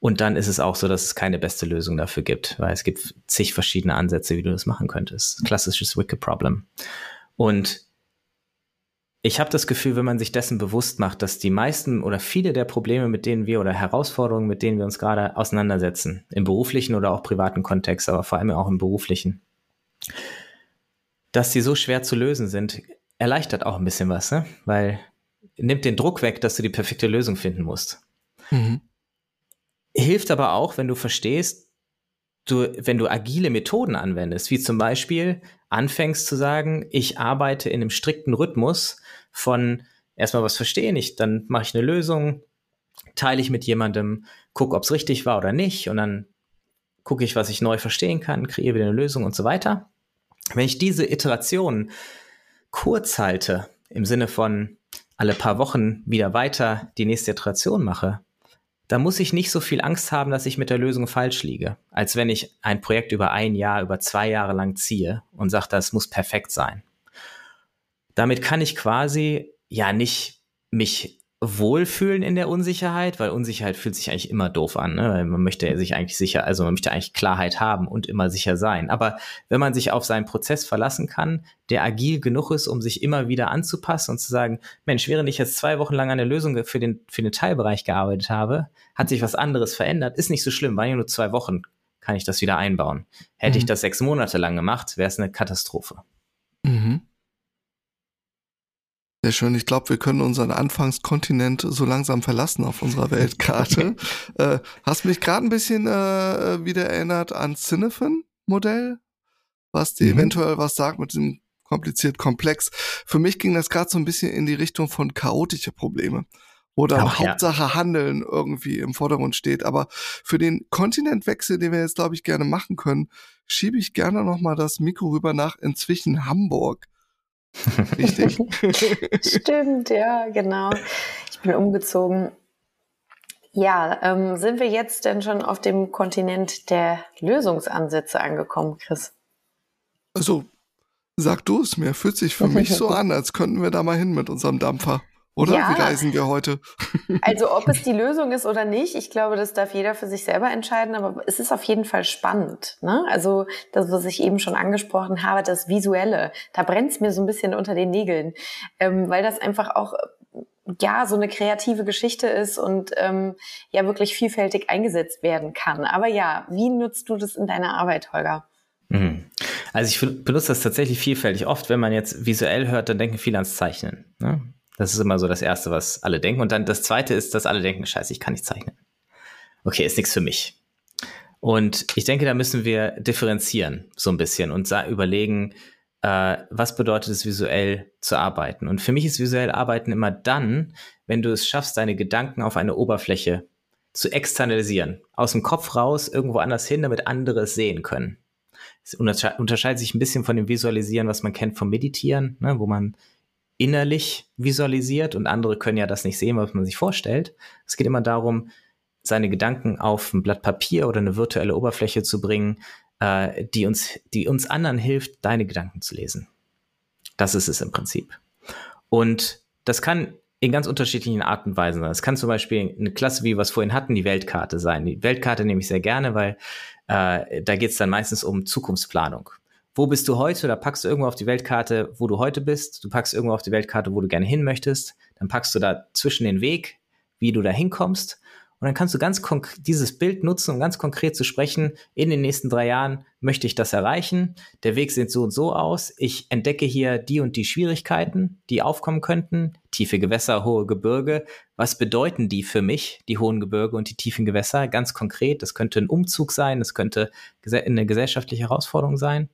Und dann ist es auch so, dass es keine beste Lösung dafür gibt, weil es gibt zig verschiedene Ansätze, wie du das machen könntest. Klassisches Wicked Problem. Und ich habe das Gefühl, wenn man sich dessen bewusst macht, dass die meisten oder viele der Probleme, mit denen wir oder Herausforderungen, mit denen wir uns gerade auseinandersetzen, im beruflichen oder auch privaten Kontext, aber vor allem auch im beruflichen, dass die so schwer zu lösen sind, erleichtert auch ein bisschen was, ne? weil nimmt den Druck weg, dass du die perfekte Lösung finden musst. Mhm. Hilft aber auch, wenn du verstehst, du, wenn du agile Methoden anwendest, wie zum Beispiel anfängst zu sagen, ich arbeite in einem strikten Rhythmus von erstmal was verstehen, ich, dann mache ich eine Lösung, teile ich mit jemandem, gucke, ob es richtig war oder nicht und dann gucke ich, was ich neu verstehen kann, kreiere wieder eine Lösung und so weiter. Wenn ich diese Iterationen kurz halte, im Sinne von alle paar Wochen wieder weiter die nächste Iteration mache, da muss ich nicht so viel Angst haben, dass ich mit der Lösung falsch liege, als wenn ich ein Projekt über ein Jahr, über zwei Jahre lang ziehe und sage, das muss perfekt sein. Damit kann ich quasi ja nicht mich wohlfühlen in der Unsicherheit, weil Unsicherheit fühlt sich eigentlich immer doof an. Ne? Man möchte sich eigentlich sicher, also man möchte eigentlich Klarheit haben und immer sicher sein. Aber wenn man sich auf seinen Prozess verlassen kann, der agil genug ist, um sich immer wieder anzupassen und zu sagen, Mensch, während ich jetzt zwei Wochen lang an der Lösung für den, für den Teilbereich gearbeitet habe, hat sich was anderes verändert, ist nicht so schlimm, waren ja nur zwei Wochen, kann ich das wieder einbauen. Hätte mhm. ich das sechs Monate lang gemacht, wäre es eine Katastrophe. Mhm. Sehr schön. Ich glaube, wir können unseren Anfangskontinent so langsam verlassen auf unserer Weltkarte. äh, hast mich gerade ein bisschen äh, wieder erinnert an Cinefin-Modell, was dir mhm. eventuell was sagt mit diesem kompliziert komplex. Für mich ging das gerade so ein bisschen in die Richtung von chaotische Probleme, wo dann Ach, Hauptsache ja. Handeln irgendwie im Vordergrund steht. Aber für den Kontinentwechsel, den wir jetzt, glaube ich, gerne machen können, schiebe ich gerne nochmal das Mikro rüber nach inzwischen Hamburg. Richtig? Stimmt, ja, genau. Ich bin umgezogen. Ja, ähm, sind wir jetzt denn schon auf dem Kontinent der Lösungsansätze angekommen, Chris? Also, sag du es mir. Fühlt sich für mich so an, als könnten wir da mal hin mit unserem Dampfer. Oder? Ja. Wie reisen wir heute? Also ob es die Lösung ist oder nicht, ich glaube, das darf jeder für sich selber entscheiden, aber es ist auf jeden Fall spannend. Ne? Also das, was ich eben schon angesprochen habe, das Visuelle, da brennt es mir so ein bisschen unter den Nägeln, ähm, weil das einfach auch ja so eine kreative Geschichte ist und ähm, ja wirklich vielfältig eingesetzt werden kann. Aber ja, wie nutzt du das in deiner Arbeit, Holger? Mhm. Also ich benutze das tatsächlich vielfältig. Oft, wenn man jetzt visuell hört, dann denken viele ans Zeichnen. Ne? Das ist immer so das Erste, was alle denken. Und dann das Zweite ist, dass alle denken, scheiße, ich kann nicht zeichnen. Okay, ist nichts für mich. Und ich denke, da müssen wir differenzieren so ein bisschen und überlegen, äh, was bedeutet es visuell zu arbeiten. Und für mich ist visuell arbeiten immer dann, wenn du es schaffst, deine Gedanken auf eine Oberfläche zu externalisieren. Aus dem Kopf raus, irgendwo anders hin, damit andere es sehen können. Es unterscheidet sich ein bisschen von dem Visualisieren, was man kennt vom Meditieren, ne, wo man innerlich visualisiert und andere können ja das nicht sehen, was man sich vorstellt. Es geht immer darum, seine Gedanken auf ein Blatt Papier oder eine virtuelle Oberfläche zu bringen, äh, die uns, die uns anderen hilft, deine Gedanken zu lesen. Das ist es im Prinzip. Und das kann in ganz unterschiedlichen Arten und Weisen sein. Es kann zum Beispiel eine Klasse, wie wir es vorhin hatten, die Weltkarte sein. Die Weltkarte nehme ich sehr gerne, weil äh, da geht es dann meistens um Zukunftsplanung wo bist du heute? Da packst du irgendwo auf die Weltkarte, wo du heute bist. Du packst irgendwo auf die Weltkarte, wo du gerne hin möchtest. Dann packst du da zwischen den Weg, wie du da hinkommst. Und dann kannst du ganz dieses Bild nutzen, um ganz konkret zu sprechen. In den nächsten drei Jahren möchte ich das erreichen. Der Weg sieht so und so aus. Ich entdecke hier die und die Schwierigkeiten, die aufkommen könnten. Tiefe Gewässer, hohe Gebirge. Was bedeuten die für mich, die hohen Gebirge und die tiefen Gewässer? Ganz konkret. Das könnte ein Umzug sein. Das könnte eine gesellschaftliche Herausforderung sein.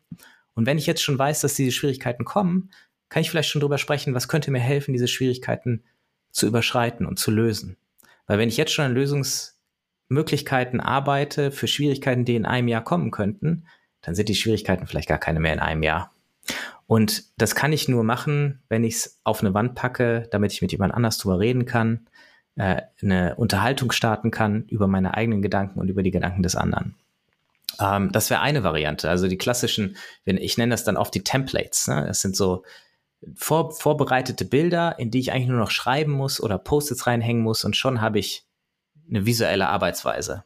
Und wenn ich jetzt schon weiß, dass diese Schwierigkeiten kommen, kann ich vielleicht schon drüber sprechen, was könnte mir helfen, diese Schwierigkeiten zu überschreiten und zu lösen. Weil wenn ich jetzt schon an Lösungsmöglichkeiten arbeite für Schwierigkeiten, die in einem Jahr kommen könnten, dann sind die Schwierigkeiten vielleicht gar keine mehr in einem Jahr. Und das kann ich nur machen, wenn ich es auf eine Wand packe, damit ich mit jemand anders drüber reden kann, äh, eine Unterhaltung starten kann über meine eigenen Gedanken und über die Gedanken des anderen. Ähm, das wäre eine Variante. Also die klassischen, ich nenne das dann oft die Templates. Ne? Das sind so vor, vorbereitete Bilder, in die ich eigentlich nur noch schreiben muss oder Post-its reinhängen muss und schon habe ich eine visuelle Arbeitsweise.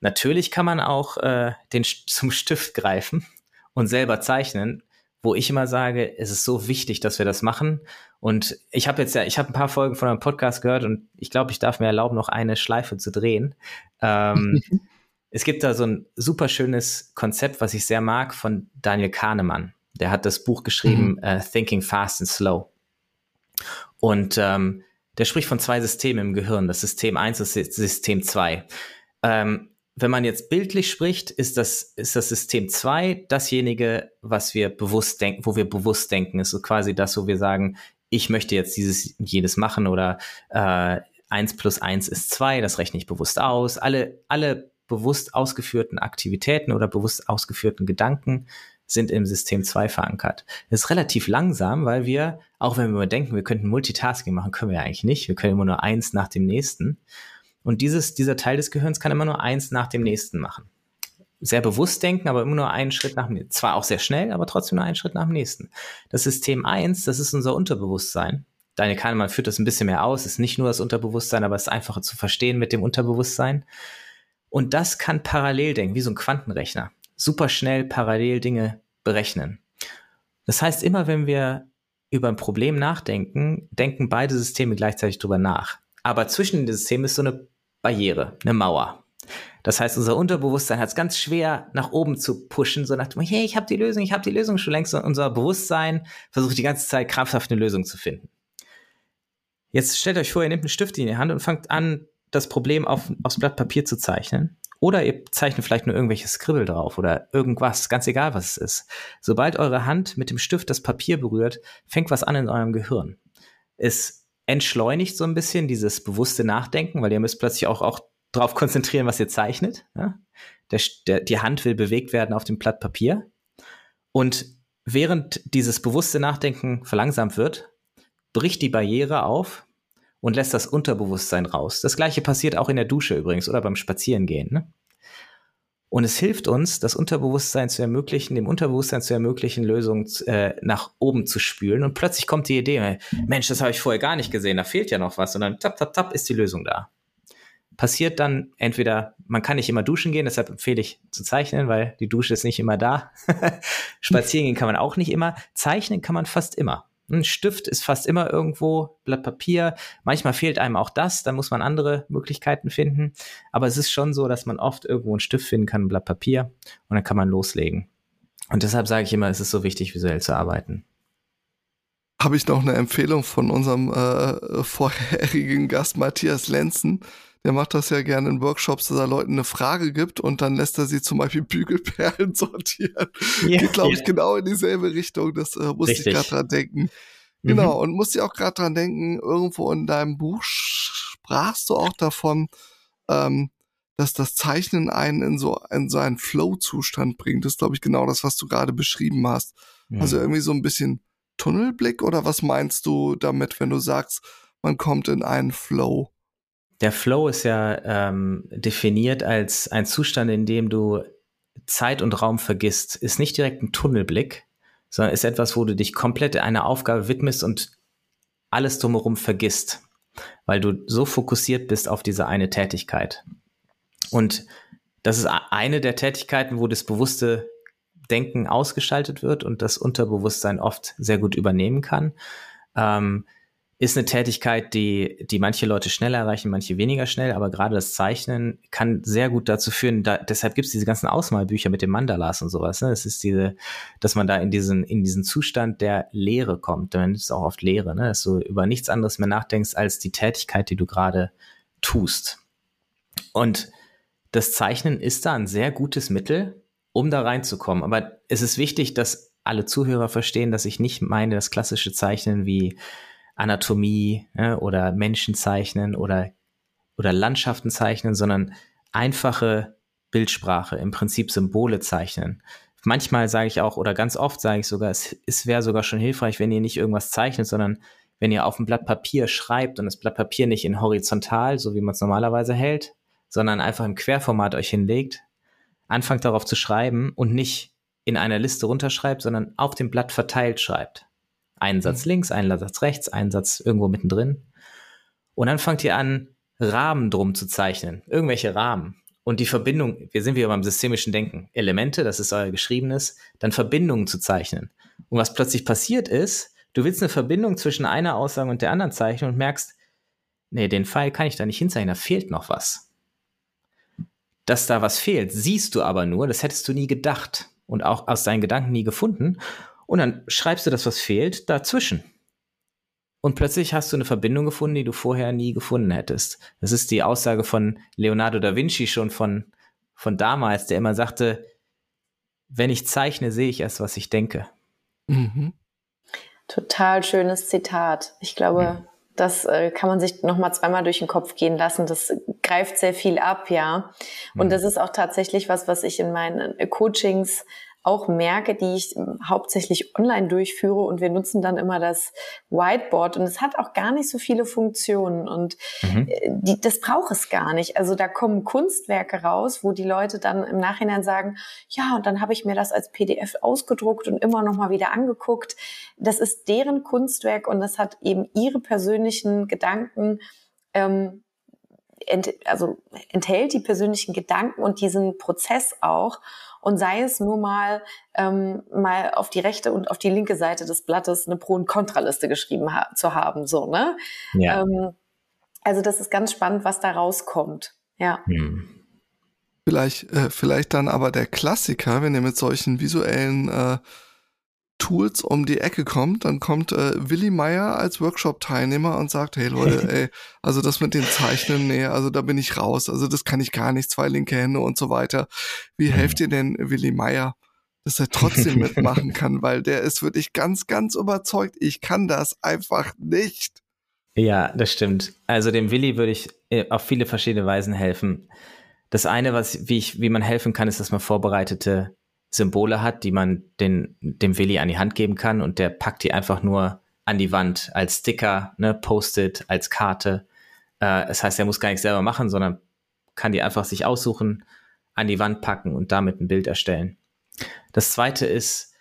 Natürlich kann man auch äh, den zum Stift greifen und selber zeichnen, wo ich immer sage, es ist so wichtig, dass wir das machen. Und ich habe jetzt ja, ich habe ein paar Folgen von einem Podcast gehört und ich glaube, ich darf mir erlauben, noch eine Schleife zu drehen. Ähm, es gibt da so ein super schönes Konzept, was ich sehr mag, von Daniel Kahnemann. Der hat das Buch geschrieben, mhm. uh, Thinking Fast and Slow. Und ähm, der spricht von zwei Systemen im Gehirn. Das System 1 und das System 2. Ähm, wenn man jetzt bildlich spricht, ist das, ist das System 2 dasjenige, was wir bewusst denken, wo wir bewusst denken. Ist so quasi das, wo wir sagen, ich möchte jetzt dieses jedes machen oder äh, 1 plus 1 ist 2, das rechne ich bewusst aus. Alle, alle bewusst ausgeführten Aktivitäten oder bewusst ausgeführten Gedanken sind im System 2 verankert. Das ist relativ langsam, weil wir, auch wenn wir denken, wir könnten Multitasking machen, können wir ja eigentlich nicht. Wir können immer nur eins nach dem nächsten. Und dieses, dieser Teil des Gehirns kann immer nur eins nach dem nächsten machen. Sehr bewusst denken, aber immer nur einen Schritt nach dem nächsten. Zwar auch sehr schnell, aber trotzdem nur einen Schritt nach dem nächsten. Das System 1, das ist unser Unterbewusstsein. Daniel Kahnemann führt das ein bisschen mehr aus. Ist nicht nur das Unterbewusstsein, aber es ist einfacher zu verstehen mit dem Unterbewusstsein. Und das kann parallel denken, wie so ein Quantenrechner super schnell parallel Dinge berechnen. Das heißt, immer wenn wir über ein Problem nachdenken, denken beide Systeme gleichzeitig drüber nach. Aber zwischen den Systemen ist so eine Barriere, eine Mauer. Das heißt, unser Unterbewusstsein hat es ganz schwer, nach oben zu pushen, so nach dem, hey, ich habe die Lösung, ich habe die Lösung schon längst. Und unser Bewusstsein versucht die ganze Zeit krampfhaft eine Lösung zu finden. Jetzt stellt euch vor, ihr nehmt einen Stift in die Hand und fangt an, das Problem auf, aufs Blatt Papier zu zeichnen. Oder ihr zeichnet vielleicht nur irgendwelche Skribbel drauf oder irgendwas, ganz egal was es ist. Sobald eure Hand mit dem Stift das Papier berührt, fängt was an in eurem Gehirn. Es entschleunigt so ein bisschen dieses bewusste Nachdenken, weil ihr müsst plötzlich auch, auch darauf konzentrieren, was ihr zeichnet. Ja? Der, der, die Hand will bewegt werden auf dem Blatt Papier. Und während dieses bewusste Nachdenken verlangsamt wird, bricht die Barriere auf, und lässt das Unterbewusstsein raus. Das gleiche passiert auch in der Dusche übrigens oder beim Spazierengehen. Ne? Und es hilft uns, das Unterbewusstsein zu ermöglichen, dem Unterbewusstsein zu ermöglichen, Lösungen äh, nach oben zu spülen. Und plötzlich kommt die Idee, Mensch, das habe ich vorher gar nicht gesehen, da fehlt ja noch was. Und dann tap, tap, tap ist die Lösung da. Passiert dann entweder, man kann nicht immer duschen gehen, deshalb empfehle ich zu zeichnen, weil die Dusche ist nicht immer da. Spazieren gehen kann man auch nicht immer. Zeichnen kann man fast immer. Ein Stift ist fast immer irgendwo, Blatt Papier. Manchmal fehlt einem auch das, dann muss man andere Möglichkeiten finden. Aber es ist schon so, dass man oft irgendwo einen Stift finden kann, ein Blatt Papier und dann kann man loslegen. Und deshalb sage ich immer, es ist so wichtig, visuell zu arbeiten. Habe ich noch eine Empfehlung von unserem äh, vorherigen Gast Matthias Lenzen der macht das ja gerne in Workshops, dass er Leuten eine Frage gibt und dann lässt er sie zum Beispiel Bügelperlen sortieren. Yeah, Geht, glaube ich, genau in dieselbe Richtung. Das äh, musste Richtig. ich gerade dran denken. Genau, mhm. und musste ich auch gerade dran denken, irgendwo in deinem Buch sprachst du auch davon, ähm, dass das Zeichnen einen in so, in so einen Flow-Zustand bringt. Das ist, glaube ich, genau das, was du gerade beschrieben hast. Mhm. Also irgendwie so ein bisschen Tunnelblick oder was meinst du damit, wenn du sagst, man kommt in einen Flow? Der Flow ist ja ähm, definiert als ein Zustand, in dem du Zeit und Raum vergisst. Ist nicht direkt ein Tunnelblick, sondern ist etwas, wo du dich komplett einer Aufgabe widmest und alles drumherum vergisst, weil du so fokussiert bist auf diese eine Tätigkeit. Und das ist eine der Tätigkeiten, wo das bewusste Denken ausgeschaltet wird und das Unterbewusstsein oft sehr gut übernehmen kann. Ähm, ist eine Tätigkeit, die, die manche Leute schneller erreichen, manche weniger schnell, aber gerade das Zeichnen kann sehr gut dazu führen, da, deshalb gibt es diese ganzen Ausmalbücher mit den Mandalas und sowas. Ne? Es ist diese, dass man da in diesen, in diesen Zustand der Leere kommt. Man ist auch oft Leere, ne? dass du über nichts anderes mehr nachdenkst als die Tätigkeit, die du gerade tust. Und das Zeichnen ist da ein sehr gutes Mittel, um da reinzukommen. Aber es ist wichtig, dass alle Zuhörer verstehen, dass ich nicht meine, das klassische Zeichnen wie Anatomie ja, oder Menschen zeichnen oder, oder Landschaften zeichnen, sondern einfache Bildsprache, im Prinzip Symbole zeichnen. Manchmal sage ich auch, oder ganz oft sage ich sogar, es, es wäre sogar schon hilfreich, wenn ihr nicht irgendwas zeichnet, sondern wenn ihr auf ein Blatt Papier schreibt und das Blatt Papier nicht in horizontal, so wie man es normalerweise hält, sondern einfach im Querformat euch hinlegt, anfangt darauf zu schreiben und nicht in einer Liste runterschreibt, sondern auf dem Blatt verteilt schreibt. Einen Satz mhm. links, einen Satz rechts, einen Satz irgendwo mittendrin. Und dann fangt ihr an, Rahmen drum zu zeichnen. Irgendwelche Rahmen. Und die Verbindung, wir sind wieder beim systemischen Denken. Elemente, das ist euer Geschriebenes, dann Verbindungen zu zeichnen. Und was plötzlich passiert ist, du willst eine Verbindung zwischen einer Aussage und der anderen zeichnen und merkst, nee, den Pfeil kann ich da nicht hinzeichnen, da fehlt noch was. Dass da was fehlt, siehst du aber nur, das hättest du nie gedacht und auch aus deinen Gedanken nie gefunden. Und dann schreibst du das, was fehlt, dazwischen. Und plötzlich hast du eine Verbindung gefunden, die du vorher nie gefunden hättest. Das ist die Aussage von Leonardo da Vinci schon von, von damals, der immer sagte, wenn ich zeichne, sehe ich erst, was ich denke. Mhm. Total schönes Zitat. Ich glaube, mhm. das äh, kann man sich noch mal zweimal durch den Kopf gehen lassen. Das greift sehr viel ab, ja. Und mhm. das ist auch tatsächlich was, was ich in meinen Coachings auch merke, die ich ähm, hauptsächlich online durchführe und wir nutzen dann immer das Whiteboard und es hat auch gar nicht so viele Funktionen und mhm. Äh, die, das braucht es gar nicht. Also da kommen Kunstwerke raus, wo die Leute dann im Nachhinein sagen, ja, und dann habe ich mir das als PDF ausgedruckt und immer noch mal wieder angeguckt. Das ist deren Kunstwerk und das hat eben ihre persönlichen Gedanken ähm, ent, also enthält die persönlichen Gedanken und diesen Prozess auch und sei es nur mal ähm, mal auf die rechte und auf die linke Seite des Blattes eine Pro- und Kontraliste geschrieben ha zu haben, so ne? Ja. Ähm, also das ist ganz spannend, was da rauskommt. Ja. Hm. Vielleicht, äh, vielleicht dann aber der Klassiker, wenn ihr mit solchen visuellen äh, Tools um die Ecke kommt, dann kommt äh, Willi Meyer als Workshop-Teilnehmer und sagt, hey Leute, ey, also das mit den Zeichnen, nee, also da bin ich raus, also das kann ich gar nicht, zwei linke Hände und so weiter. Wie helft ihr denn Willi Meyer, dass er trotzdem mitmachen kann, weil der ist wirklich ganz, ganz überzeugt, ich kann das einfach nicht. Ja, das stimmt. Also dem Willi würde ich äh, auf viele verschiedene Weisen helfen. Das eine, was, wie ich, wie man helfen kann, ist, dass man vorbereitete Symbole hat, die man den, dem Willi an die Hand geben kann und der packt die einfach nur an die Wand als Sticker, ne, Post-it, als Karte. Äh, das heißt, er muss gar nichts selber machen, sondern kann die einfach sich aussuchen, an die Wand packen und damit ein Bild erstellen. Das zweite ist,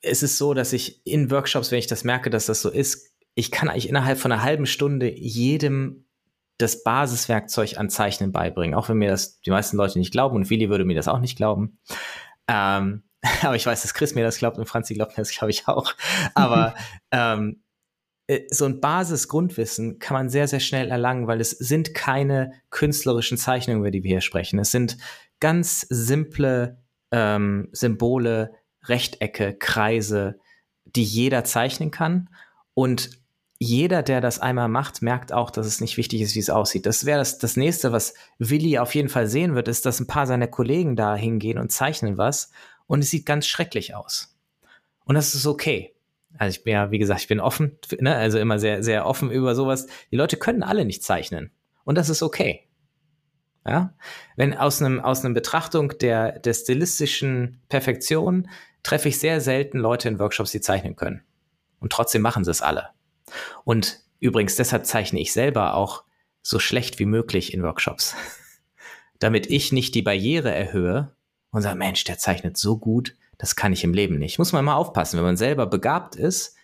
es ist so, dass ich in Workshops, wenn ich das merke, dass das so ist, ich kann eigentlich innerhalb von einer halben Stunde jedem das Basiswerkzeug an Zeichnen beibringen, auch wenn mir das die meisten Leute nicht glauben und Willi würde mir das auch nicht glauben. Ähm, aber ich weiß, dass Chris mir das glaubt und Franzi glaubt mir das, glaube ich, auch. Aber ähm, äh, so ein Basisgrundwissen kann man sehr, sehr schnell erlangen, weil es sind keine künstlerischen Zeichnungen, über die wir hier sprechen. Es sind ganz simple ähm, Symbole, Rechtecke, Kreise, die jeder zeichnen kann. Und jeder, der das einmal macht, merkt auch, dass es nicht wichtig ist, wie es aussieht. Das wäre das, das nächste, was Willi auf jeden Fall sehen wird, ist, dass ein paar seiner Kollegen da hingehen und zeichnen was und es sieht ganz schrecklich aus. Und das ist okay. Also ich bin ja, wie gesagt, ich bin offen, ne? also immer sehr, sehr offen über sowas. Die Leute können alle nicht zeichnen. Und das ist okay. Ja? Wenn aus einem, aus einem Betrachtung der, der stilistischen Perfektion treffe ich sehr selten Leute in Workshops, die zeichnen können. Und trotzdem machen sie es alle. Und übrigens, deshalb zeichne ich selber auch so schlecht wie möglich in Workshops. Damit ich nicht die Barriere erhöhe und sage, Mensch, der zeichnet so gut, das kann ich im Leben nicht. Muss man mal aufpassen. Wenn man selber begabt ist,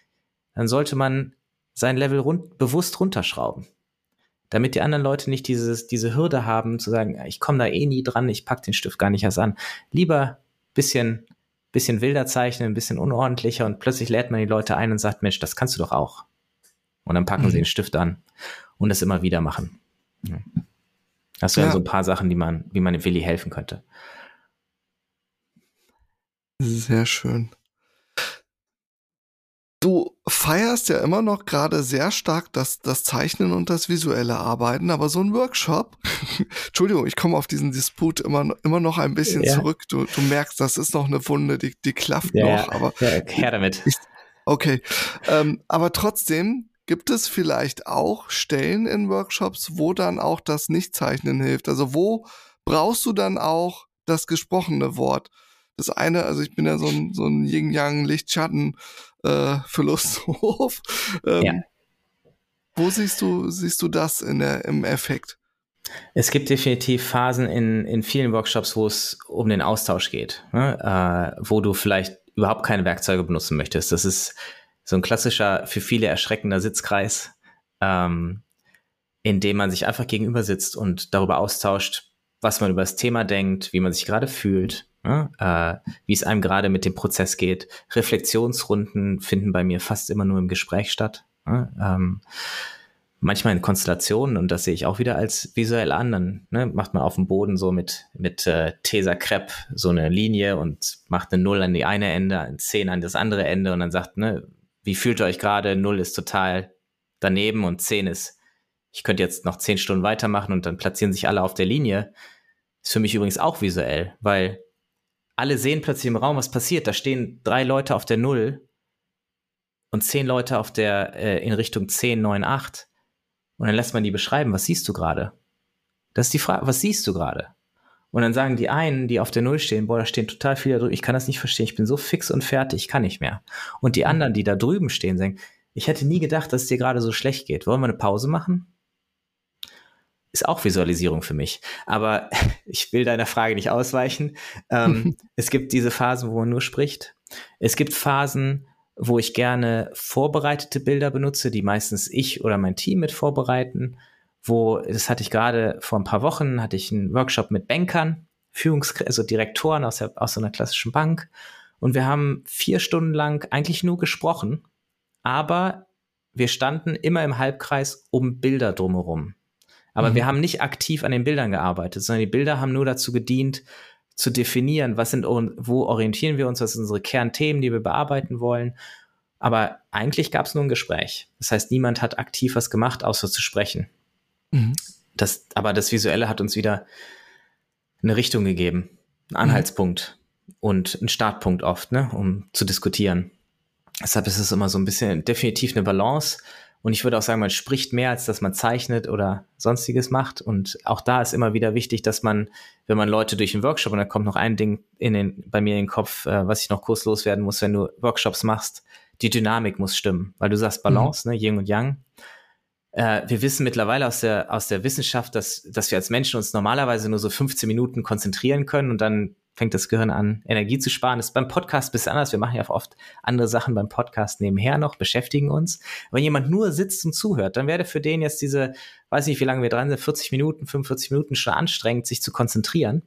dann sollte man sein Level rund, bewusst runterschrauben. Damit die anderen Leute nicht dieses, diese Hürde haben, zu sagen, ich komme da eh nie dran, ich pack den Stift gar nicht erst an. Lieber bisschen, bisschen wilder zeichnen, ein bisschen unordentlicher und plötzlich lädt man die Leute ein und sagt, Mensch, das kannst du doch auch. Und dann packen mhm. sie den Stift an und das immer wieder machen. Das wären ja. so ein paar Sachen, die man, wie man dem Willi helfen könnte. Sehr schön. Du feierst ja immer noch gerade sehr stark das, das Zeichnen und das visuelle Arbeiten, aber so ein Workshop, Entschuldigung, ich komme auf diesen Disput immer, immer noch ein bisschen ja. zurück. Du, du merkst, das ist noch eine Wunde, die, die klafft ja, noch. Aber ja, her damit. Ich, okay, ähm, aber trotzdem gibt es vielleicht auch Stellen in Workshops, wo dann auch das Nichtzeichnen hilft. Also wo brauchst du dann auch das gesprochene Wort? Das eine, also ich bin ja so ein, so ein Yin-Yang, Lichtschatten äh. Ähm, ja. Wo siehst du, siehst du das in der, im Effekt? Es gibt definitiv Phasen in, in vielen Workshops, wo es um den Austausch geht, ne? äh, wo du vielleicht überhaupt keine Werkzeuge benutzen möchtest. Das ist so ein klassischer, für viele erschreckender Sitzkreis, ähm, in dem man sich einfach gegenüber sitzt und darüber austauscht, was man über das Thema denkt, wie man sich gerade fühlt, Ne? Äh, wie es einem gerade mit dem Prozess geht. Reflexionsrunden finden bei mir fast immer nur im Gespräch statt. Ne? Ähm, manchmal in Konstellationen und das sehe ich auch wieder als visuell an. Dann ne, macht man auf dem Boden so mit, mit äh, Tesa Crepe so eine Linie und macht eine Null an die eine Ende, ein Zehn an das andere Ende und dann sagt, ne, wie fühlt ihr euch gerade? Null ist total daneben und Zehn ist, ich könnte jetzt noch zehn Stunden weitermachen und dann platzieren sich alle auf der Linie. Ist für mich übrigens auch visuell, weil alle sehen plötzlich im Raum, was passiert. Da stehen drei Leute auf der Null und zehn Leute auf der äh, in Richtung 10, 9, 8. Und dann lässt man die beschreiben, was siehst du gerade? Das ist die Frage, was siehst du gerade? Und dann sagen die einen, die auf der Null stehen, boah, da stehen total viele drüben, ich kann das nicht verstehen, ich bin so fix und fertig, ich kann nicht mehr. Und die anderen, die da drüben stehen, sagen, ich hätte nie gedacht, dass es dir gerade so schlecht geht. Wollen wir eine Pause machen? ist auch Visualisierung für mich. Aber ich will deiner Frage nicht ausweichen. Ähm, es gibt diese Phasen, wo man nur spricht. Es gibt Phasen, wo ich gerne vorbereitete Bilder benutze, die meistens ich oder mein Team mit vorbereiten. Wo, das hatte ich gerade vor ein paar Wochen, hatte ich einen Workshop mit Bankern, Führungs also Direktoren aus, der, aus so einer klassischen Bank. Und wir haben vier Stunden lang eigentlich nur gesprochen, aber wir standen immer im Halbkreis um Bilder drumherum. Aber mhm. wir haben nicht aktiv an den Bildern gearbeitet, sondern die Bilder haben nur dazu gedient, zu definieren, was sind, wo orientieren wir uns, was sind unsere Kernthemen, die wir bearbeiten wollen. Aber eigentlich gab es nur ein Gespräch. Das heißt, niemand hat aktiv was gemacht, außer zu sprechen. Mhm. Das, aber das Visuelle hat uns wieder eine Richtung gegeben, einen mhm. Anhaltspunkt mhm. und einen Startpunkt oft, ne, um zu diskutieren. Deshalb ist es immer so ein bisschen definitiv eine Balance und ich würde auch sagen, man spricht mehr, als dass man zeichnet oder sonstiges macht. Und auch da ist immer wieder wichtig, dass man, wenn man Leute durch einen Workshop, und da kommt noch ein Ding in den, bei mir in den Kopf, äh, was ich noch kurz loswerden muss, wenn du Workshops machst, die Dynamik muss stimmen. Weil du sagst Balance, mhm. ne, Yin und Yang. Äh, wir wissen mittlerweile aus der, aus der Wissenschaft, dass, dass wir als Menschen uns normalerweise nur so 15 Minuten konzentrieren können und dann fängt das Gehirn an, Energie zu sparen. Das ist beim Podcast ein bisschen anders. Wir machen ja oft andere Sachen beim Podcast nebenher noch, beschäftigen uns. Wenn jemand nur sitzt und zuhört, dann wäre für den jetzt diese, weiß nicht, wie lange wir dran sind, 40 Minuten, 45 Minuten schon anstrengend, sich zu konzentrieren.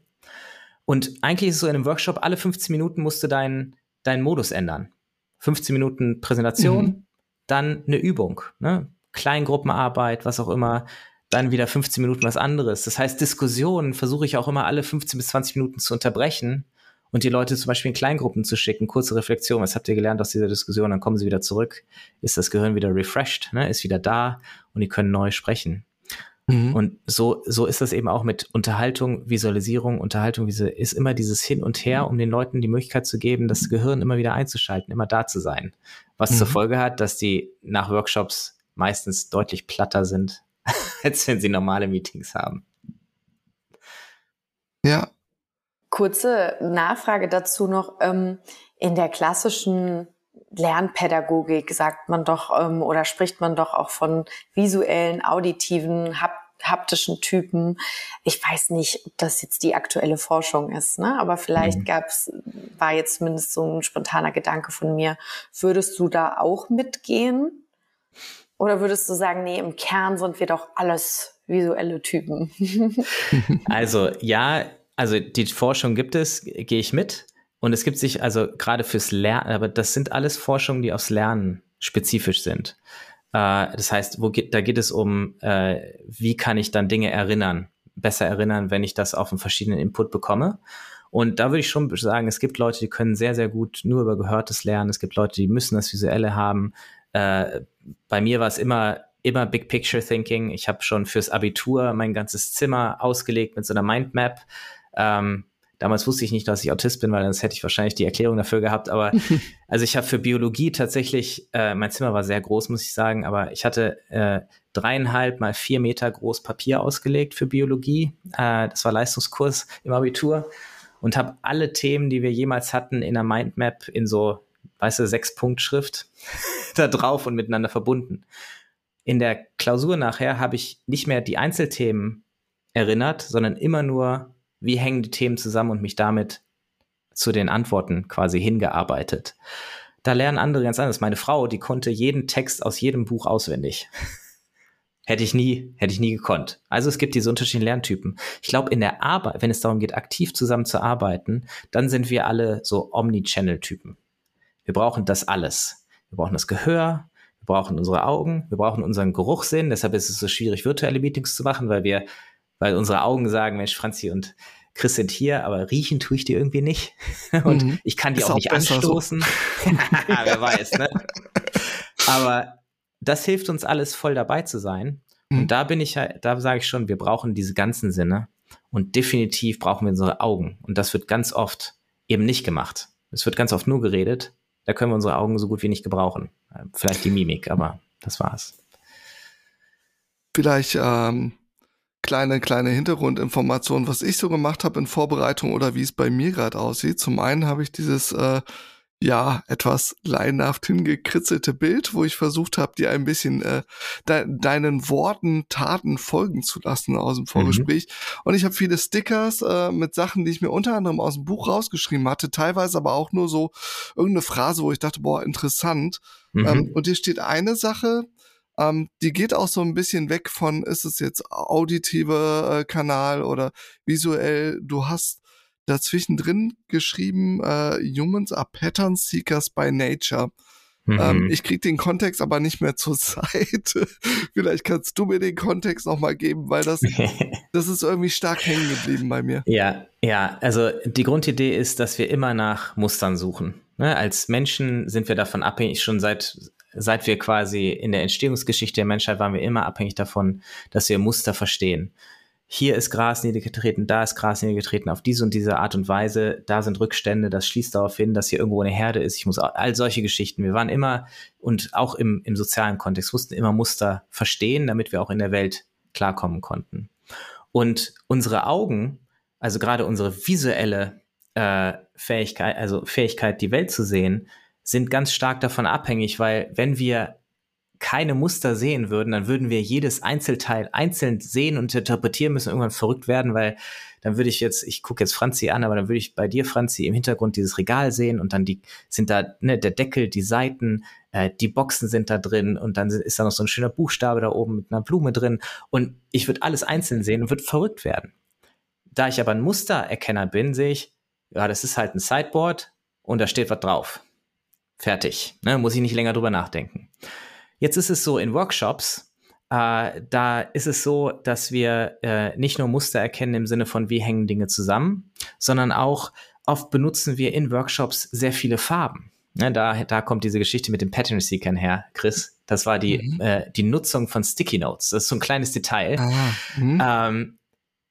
Und eigentlich ist es so in einem Workshop, alle 15 Minuten musst du deinen deinen Modus ändern. 15 Minuten Präsentation, mhm. dann eine Übung, ne? Kleingruppenarbeit, was auch immer, dann wieder 15 Minuten was anderes. Das heißt, Diskussionen versuche ich auch immer alle 15 bis 20 Minuten zu unterbrechen und die Leute zum Beispiel in Kleingruppen zu schicken, kurze Reflexion. Was habt ihr gelernt aus dieser Diskussion? Dann kommen sie wieder zurück, ist das Gehirn wieder refreshed, ne? ist wieder da und die können neu sprechen. Mhm. Und so, so ist das eben auch mit Unterhaltung, Visualisierung. Unterhaltung ist immer dieses Hin und Her, um den Leuten die Möglichkeit zu geben, das Gehirn immer wieder einzuschalten, immer da zu sein. Was mhm. zur Folge hat, dass die nach Workshops meistens deutlich platter sind als wenn sie normale Meetings haben. Ja. Kurze Nachfrage dazu noch. Ähm, in der klassischen Lernpädagogik sagt man doch ähm, oder spricht man doch auch von visuellen, auditiven, haptischen Typen. Ich weiß nicht, ob das jetzt die aktuelle Forschung ist, ne? aber vielleicht mhm. gab's, war jetzt zumindest so ein spontaner Gedanke von mir. Würdest du da auch mitgehen? Oder würdest du sagen, nee, im Kern sind wir doch alles visuelle Typen? also ja, also die Forschung gibt es, gehe ich mit. Und es gibt sich also gerade fürs Lernen, aber das sind alles Forschungen, die aufs Lernen spezifisch sind. Äh, das heißt, wo geht, da geht es um, äh, wie kann ich dann Dinge erinnern, besser erinnern, wenn ich das auf einen verschiedenen Input bekomme. Und da würde ich schon sagen, es gibt Leute, die können sehr, sehr gut nur über Gehörtes lernen. Es gibt Leute, die müssen das Visuelle haben. Äh, bei mir war es immer immer Big Picture Thinking. Ich habe schon fürs Abitur mein ganzes Zimmer ausgelegt mit so einer Mindmap. Ähm, damals wusste ich nicht, dass ich Autist bin, weil sonst hätte ich wahrscheinlich die Erklärung dafür gehabt. Aber also ich habe für Biologie tatsächlich, äh, mein Zimmer war sehr groß, muss ich sagen, aber ich hatte äh, dreieinhalb mal vier Meter groß Papier ausgelegt für Biologie. Äh, das war Leistungskurs im Abitur und habe alle Themen, die wir jemals hatten, in einer Mindmap in so, weißt du, sechs Punkt Schrift da drauf und miteinander verbunden in der Klausur nachher habe ich nicht mehr die Einzelthemen erinnert, sondern immer nur, wie hängen die Themen zusammen und mich damit zu den Antworten quasi hingearbeitet. Da lernen andere ganz anders. Meine Frau, die konnte jeden Text aus jedem Buch auswendig. hätte ich nie, hätte ich nie gekonnt. Also es gibt diese unterschiedlichen Lerntypen. Ich glaube, in der Arbeit, wenn es darum geht, aktiv zusammen zu arbeiten, dann sind wir alle so Omni-Channel-Typen. Wir brauchen das alles. Wir brauchen das Gehör, wir brauchen unsere Augen, wir brauchen unseren Geruchssinn. Deshalb ist es so schwierig, virtuelle Meetings zu machen, weil wir, weil unsere Augen sagen, Mensch, Franzi und Chris sind hier, aber riechen tue ich die irgendwie nicht. Und mhm. ich kann die auch, auch nicht anstoßen. So. Wer weiß, ne? Aber das hilft uns alles voll dabei zu sein. Mhm. Und da bin ich da sage ich schon, wir brauchen diese ganzen Sinne. Und definitiv brauchen wir unsere Augen. Und das wird ganz oft eben nicht gemacht. Es wird ganz oft nur geredet. Da können wir unsere Augen so gut wie nicht gebrauchen. Vielleicht die Mimik, aber das war's. Vielleicht ähm, kleine, kleine Hintergrundinformation, was ich so gemacht habe in Vorbereitung oder wie es bei mir gerade aussieht. Zum einen habe ich dieses äh, ja, etwas laienhaft hingekritzelte Bild, wo ich versucht habe, dir ein bisschen äh, de deinen Worten, Taten folgen zu lassen aus dem Vorgespräch. Mhm. Und ich habe viele Stickers äh, mit Sachen, die ich mir unter anderem aus dem Buch rausgeschrieben hatte, teilweise aber auch nur so irgendeine Phrase, wo ich dachte, boah, interessant. Mhm. Ähm, und hier steht eine Sache, ähm, die geht auch so ein bisschen weg von, ist es jetzt auditive äh, Kanal oder visuell, du hast dazwischen drin geschrieben, äh, Humans are Pattern Seekers by Nature. Mhm. Ähm, ich krieg den Kontext aber nicht mehr zur Seite. Vielleicht kannst du mir den Kontext nochmal geben, weil das, das ist irgendwie stark hängen geblieben bei mir. Ja, ja, also die Grundidee ist, dass wir immer nach Mustern suchen. Ne? Als Menschen sind wir davon abhängig, schon seit, seit wir quasi in der Entstehungsgeschichte der Menschheit waren wir immer abhängig davon, dass wir Muster verstehen hier ist Gras niedergetreten, da ist Gras niedergetreten, auf diese und diese Art und Weise, da sind Rückstände, das schließt darauf hin, dass hier irgendwo eine Herde ist. Ich muss all solche Geschichten. Wir waren immer und auch im, im sozialen Kontext mussten immer Muster verstehen, damit wir auch in der Welt klarkommen konnten. Und unsere Augen, also gerade unsere visuelle äh, Fähigkeit, also Fähigkeit, die Welt zu sehen, sind ganz stark davon abhängig, weil wenn wir keine Muster sehen würden, dann würden wir jedes Einzelteil einzeln sehen und interpretieren müssen, irgendwann verrückt werden, weil dann würde ich jetzt, ich gucke jetzt Franzi an, aber dann würde ich bei dir, Franzi, im Hintergrund dieses Regal sehen und dann die sind da ne, der Deckel, die Seiten, äh, die Boxen sind da drin und dann ist da noch so ein schöner Buchstabe da oben mit einer Blume drin und ich würde alles einzeln sehen und würde verrückt werden. Da ich aber ein Mustererkenner bin, sehe ich, ja, das ist halt ein Sideboard und da steht was drauf. Fertig. Ne? Muss ich nicht länger drüber nachdenken. Jetzt ist es so in Workshops, äh, da ist es so, dass wir äh, nicht nur Muster erkennen im Sinne von, wie hängen Dinge zusammen, sondern auch oft benutzen wir in Workshops sehr viele Farben. Ne, da, da kommt diese Geschichte mit dem Pattern Seekern her, Chris. Das war die, mhm. äh, die Nutzung von Sticky Notes. Das ist so ein kleines Detail. Ah, mhm. ähm,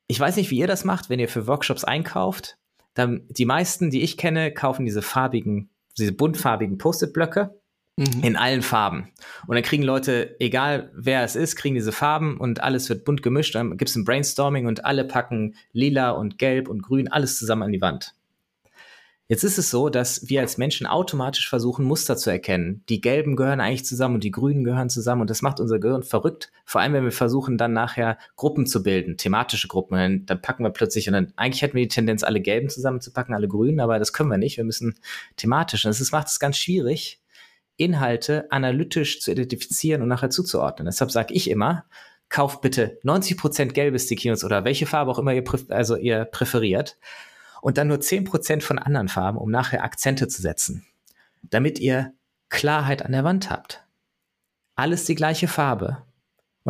ich weiß nicht, wie ihr das macht, wenn ihr für Workshops einkauft. Dann, die meisten, die ich kenne, kaufen diese farbigen, diese buntfarbigen Post-it-Blöcke Mhm. In allen Farben. Und dann kriegen Leute, egal wer es ist, kriegen diese Farben und alles wird bunt gemischt. Dann gibt es ein Brainstorming und alle packen lila und gelb und grün alles zusammen an die Wand. Jetzt ist es so, dass wir als Menschen automatisch versuchen, Muster zu erkennen. Die gelben gehören eigentlich zusammen und die grünen gehören zusammen und das macht unser Gehirn verrückt. Vor allem, wenn wir versuchen, dann nachher Gruppen zu bilden, thematische Gruppen. Dann, dann packen wir plötzlich und dann eigentlich hätten wir die Tendenz, alle gelben zusammenzupacken, alle grünen, aber das können wir nicht. Wir müssen thematisch. Das macht es ganz schwierig, Inhalte analytisch zu identifizieren und nachher zuzuordnen. Deshalb sage ich immer, kauft bitte 90% gelbe Sticky oder welche Farbe auch immer ihr, also ihr präferiert und dann nur 10% von anderen Farben, um nachher Akzente zu setzen, damit ihr Klarheit an der Wand habt. alles die gleiche Farbe.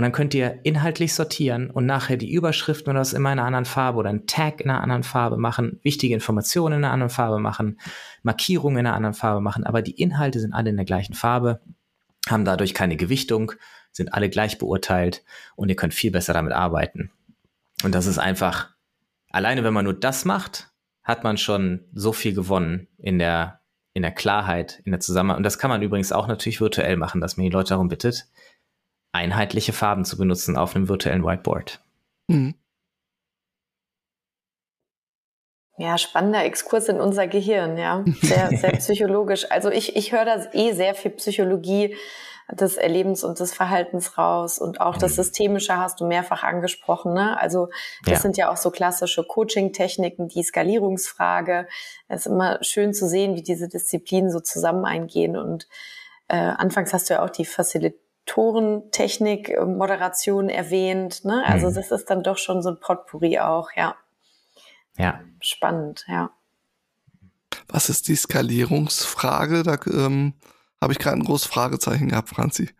Und dann könnt ihr inhaltlich sortieren und nachher die Überschriften oder was immer in einer anderen Farbe oder ein Tag in einer anderen Farbe machen, wichtige Informationen in einer anderen Farbe machen, Markierungen in einer anderen Farbe machen, aber die Inhalte sind alle in der gleichen Farbe, haben dadurch keine Gewichtung, sind alle gleich beurteilt und ihr könnt viel besser damit arbeiten. Und das ist einfach, alleine wenn man nur das macht, hat man schon so viel gewonnen in der, in der Klarheit, in der Zusammenarbeit. Und das kann man übrigens auch natürlich virtuell machen, dass man die Leute darum bittet, einheitliche Farben zu benutzen auf einem virtuellen Whiteboard. Mhm. Ja, spannender Exkurs in unser Gehirn, ja. Sehr, sehr psychologisch. Also ich, ich höre da eh sehr viel Psychologie des Erlebens und des Verhaltens raus und auch das mhm. Systemische hast du mehrfach angesprochen. Ne? Also das ja. sind ja auch so klassische Coaching-Techniken, die Skalierungsfrage. Es ist immer schön zu sehen, wie diese Disziplinen so zusammen eingehen. Und äh, anfangs hast du ja auch die Facilitorentechnik, äh, Moderation erwähnt. Ne? Also mhm. das ist dann doch schon so ein Potpourri auch, ja. Ja. Spannend, ja. Was ist die Skalierungsfrage? Da ähm, habe ich gerade ein großes Fragezeichen gehabt, Franzi.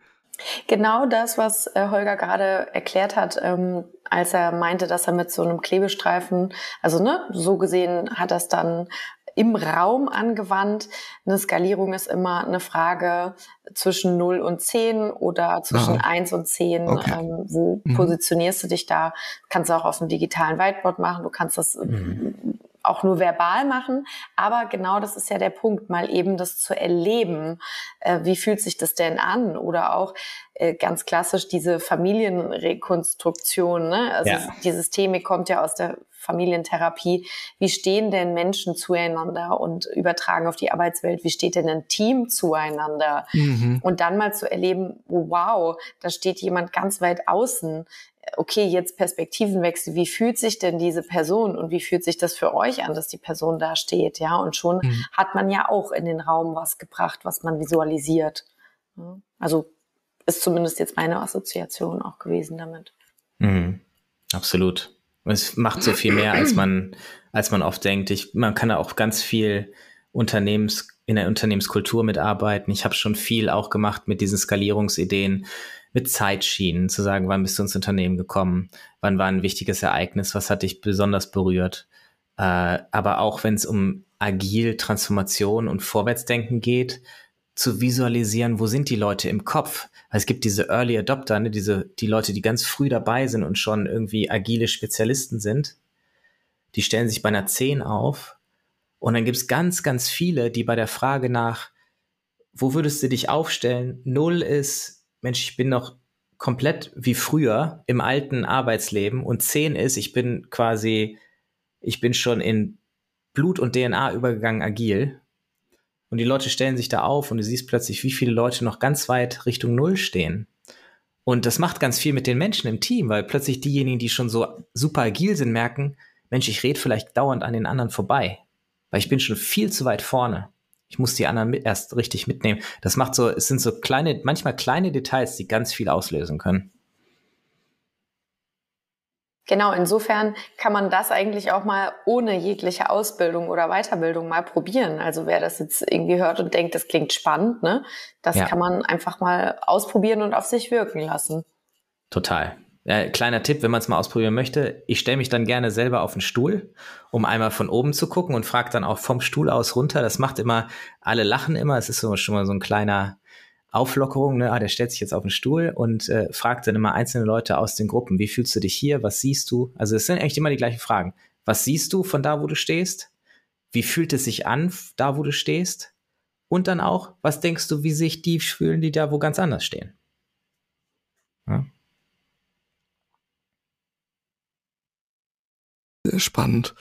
Genau das, was äh, Holger gerade erklärt hat, ähm, als er meinte, dass er mit so einem Klebestreifen, also ne, so gesehen hat das dann im Raum angewandt. Eine Skalierung ist immer eine Frage zwischen 0 und 10 oder zwischen Aha. 1 und 10. Okay. Ähm, wo mhm. positionierst du dich da? Kannst du auch auf dem digitalen Whiteboard machen. Du kannst das mhm auch nur verbal machen. Aber genau das ist ja der Punkt, mal eben das zu erleben. Äh, wie fühlt sich das denn an? Oder auch äh, ganz klassisch diese Familienrekonstruktion. Ne? Also ja. dieses Thema kommt ja aus der Familientherapie. Wie stehen denn Menschen zueinander und übertragen auf die Arbeitswelt? Wie steht denn ein Team zueinander? Mhm. Und dann mal zu erleben, wow, da steht jemand ganz weit außen okay, jetzt Perspektivenwechsel, wie fühlt sich denn diese Person und wie fühlt sich das für euch an, dass die Person da steht, ja? Und schon mhm. hat man ja auch in den Raum was gebracht, was man visualisiert. Also ist zumindest jetzt meine Assoziation auch gewesen damit. Mhm. Absolut. Es macht so viel mehr, als man, als man oft denkt. Ich, man kann da auch ganz viel Unternehmens, in der Unternehmenskultur mitarbeiten. Ich habe schon viel auch gemacht mit diesen Skalierungsideen mit Zeitschienen, zu sagen, wann bist du ins Unternehmen gekommen, wann war ein wichtiges Ereignis, was hat dich besonders berührt. Äh, aber auch wenn es um agil Transformation und Vorwärtsdenken geht, zu visualisieren, wo sind die Leute im Kopf? Es gibt diese Early Adopter, ne, diese, die Leute, die ganz früh dabei sind und schon irgendwie agile Spezialisten sind. Die stellen sich bei einer 10 auf. Und dann gibt es ganz, ganz viele, die bei der Frage nach, wo würdest du dich aufstellen? Null ist, Mensch, ich bin noch komplett wie früher im alten Arbeitsleben und zehn ist, ich bin quasi, ich bin schon in Blut und DNA übergegangen agil. Und die Leute stellen sich da auf und du siehst plötzlich, wie viele Leute noch ganz weit Richtung Null stehen. Und das macht ganz viel mit den Menschen im Team, weil plötzlich diejenigen, die schon so super agil sind, merken, Mensch, ich rede vielleicht dauernd an den anderen vorbei, weil ich bin schon viel zu weit vorne. Ich muss die anderen mit, erst richtig mitnehmen. Das macht so, es sind so kleine, manchmal kleine Details, die ganz viel auslösen können. Genau, insofern kann man das eigentlich auch mal ohne jegliche Ausbildung oder Weiterbildung mal probieren. Also wer das jetzt irgendwie hört und denkt, das klingt spannend, ne, das ja. kann man einfach mal ausprobieren und auf sich wirken lassen. Total. Äh, kleiner Tipp, wenn man es mal ausprobieren möchte, ich stelle mich dann gerne selber auf den Stuhl, um einmal von oben zu gucken und frage dann auch vom Stuhl aus runter. Das macht immer, alle lachen immer, es ist so, schon mal so ein kleiner Auflockerung, ne? ah, der stellt sich jetzt auf den Stuhl und äh, fragt dann immer einzelne Leute aus den Gruppen, wie fühlst du dich hier, was siehst du? Also es sind eigentlich immer die gleichen Fragen. Was siehst du von da, wo du stehst? Wie fühlt es sich an, da, wo du stehst? Und dann auch, was denkst du, wie sich die fühlen, die da wo ganz anders stehen? Ja? Sehr spannend.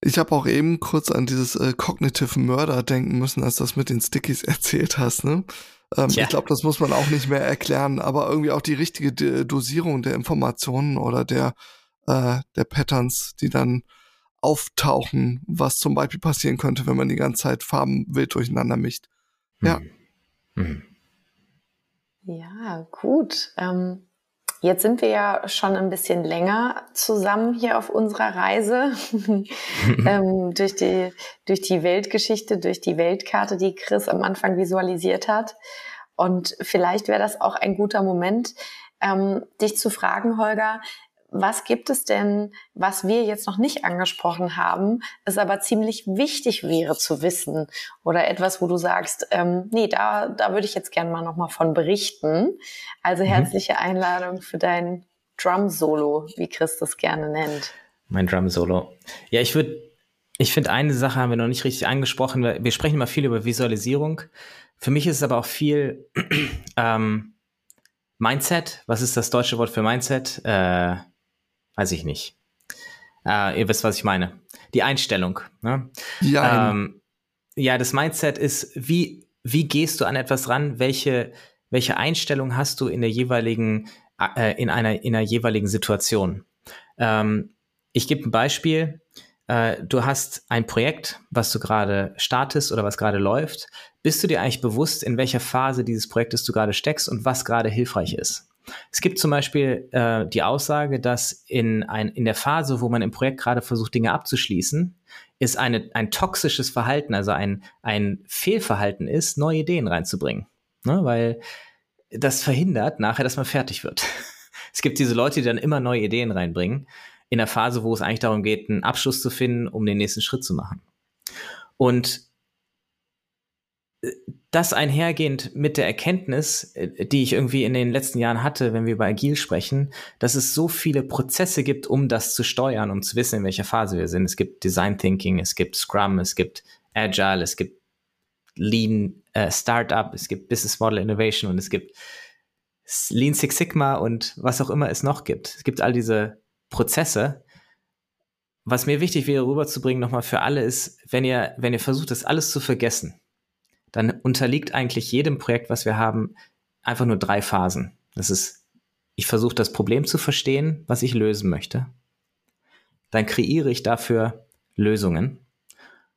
Ich habe auch eben kurz an dieses äh, Cognitive Murder denken müssen, als du das mit den Stickies erzählt hast. Ne? Ähm, ja. Ich glaube, das muss man auch nicht mehr erklären, aber irgendwie auch die richtige D Dosierung der Informationen oder der, äh, der Patterns, die dann auftauchen, was zum Beispiel passieren könnte, wenn man die ganze Zeit Farben wild durcheinander mischt. Ja. Mhm. Ja, gut. Ähm Jetzt sind wir ja schon ein bisschen länger zusammen hier auf unserer Reise ähm, durch, die, durch die Weltgeschichte, durch die Weltkarte, die Chris am Anfang visualisiert hat. Und vielleicht wäre das auch ein guter Moment, ähm, dich zu fragen, Holger, was gibt es denn, was wir jetzt noch nicht angesprochen haben, es aber ziemlich wichtig wäre zu wissen oder etwas, wo du sagst, ähm, nee, da, da würde ich jetzt gerne mal nochmal von berichten. Also mhm. herzliche Einladung für dein Drum-Solo, wie Chris das gerne nennt. Mein Drum-Solo. Ja, ich würde, ich finde, eine Sache haben wir noch nicht richtig angesprochen. Wir, wir sprechen immer viel über Visualisierung. Für mich ist es aber auch viel ähm, Mindset. Was ist das deutsche Wort für Mindset? Äh, weiß ich nicht. Äh, ihr wisst, was ich meine. Die Einstellung. Ne? Ja. Ähm, ja, das Mindset ist, wie, wie gehst du an etwas ran? Welche, welche Einstellung hast du in der jeweiligen, äh, in einer, in einer jeweiligen Situation? Ähm, ich gebe ein Beispiel. Äh, du hast ein Projekt, was du gerade startest oder was gerade läuft. Bist du dir eigentlich bewusst, in welcher Phase dieses Projektes du gerade steckst und was gerade hilfreich ist? Es gibt zum Beispiel äh, die Aussage, dass in, ein, in der Phase, wo man im Projekt gerade versucht, Dinge abzuschließen, ist eine, ein toxisches Verhalten, also ein, ein Fehlverhalten ist, neue Ideen reinzubringen. Ne? Weil das verhindert nachher, dass man fertig wird. es gibt diese Leute, die dann immer neue Ideen reinbringen, in der Phase, wo es eigentlich darum geht, einen Abschluss zu finden, um den nächsten Schritt zu machen. Und das einhergehend mit der Erkenntnis, äh, die ich irgendwie in den letzten Jahren hatte, wenn wir über Agil sprechen, dass es so viele Prozesse gibt, um das zu steuern, um zu wissen, in welcher Phase wir sind. Es gibt Design Thinking, es gibt Scrum, es gibt Agile, es gibt Lean äh, Startup, es gibt Business Model Innovation und es gibt Lean Six Sigma und was auch immer es noch gibt. Es gibt all diese Prozesse. Was mir wichtig wäre rüberzubringen nochmal für alle ist, wenn ihr, wenn ihr versucht, das alles zu vergessen, dann unterliegt eigentlich jedem Projekt, was wir haben, einfach nur drei Phasen. Das ist, ich versuche das Problem zu verstehen, was ich lösen möchte. Dann kreiere ich dafür Lösungen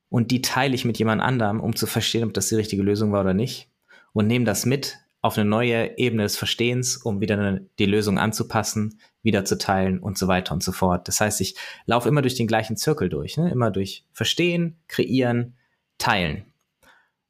und die teile ich mit jemand anderem, um zu verstehen, ob das die richtige Lösung war oder nicht und nehme das mit auf eine neue Ebene des Verstehens, um wieder die Lösung anzupassen, wieder zu teilen und so weiter und so fort. Das heißt, ich laufe immer durch den gleichen Zirkel durch, ne? immer durch Verstehen, Kreieren, Teilen.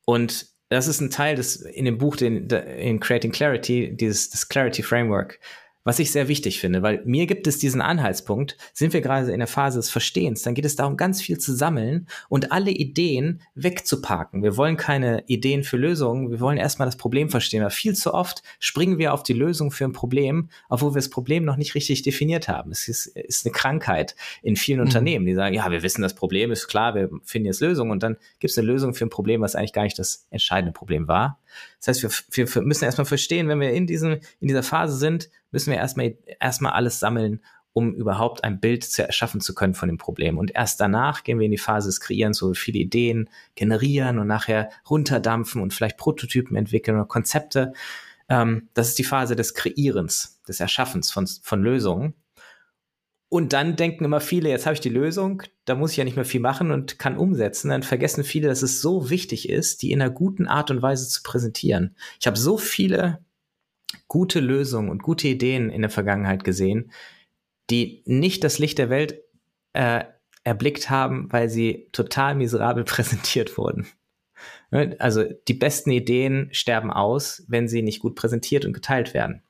Und das ist ein Teil des in dem Buch, den, in Creating Clarity, dieses das Clarity Framework, was ich sehr wichtig finde, weil mir gibt es diesen Anhaltspunkt, sind wir gerade in der Phase des Verstehens, dann geht es darum, ganz viel zu sammeln und alle Ideen wegzuparken. Wir wollen keine Ideen für Lösungen, wir wollen erstmal das Problem verstehen, weil viel zu oft springen wir auf die Lösung für ein Problem, obwohl wir das Problem noch nicht richtig definiert haben. Es ist, ist eine Krankheit in vielen mhm. Unternehmen, die sagen, ja, wir wissen, das Problem ist klar, wir finden jetzt Lösungen und dann gibt es eine Lösung für ein Problem, was eigentlich gar nicht das entscheidende Problem war. Das heißt, wir, wir müssen erstmal verstehen, wenn wir in, diesem, in dieser Phase sind, müssen wir erstmal, erstmal alles sammeln, um überhaupt ein Bild zu erschaffen zu können von dem Problem. Und erst danach gehen wir in die Phase des Kreieren, so viele Ideen generieren und nachher runterdampfen und vielleicht Prototypen entwickeln oder Konzepte. Ähm, das ist die Phase des Kreierens, des Erschaffens von, von Lösungen. Und dann denken immer viele, jetzt habe ich die Lösung, da muss ich ja nicht mehr viel machen und kann umsetzen. Dann vergessen viele, dass es so wichtig ist, die in einer guten Art und Weise zu präsentieren. Ich habe so viele gute Lösungen und gute Ideen in der Vergangenheit gesehen, die nicht das Licht der Welt äh, erblickt haben, weil sie total miserabel präsentiert wurden. Also die besten Ideen sterben aus, wenn sie nicht gut präsentiert und geteilt werden.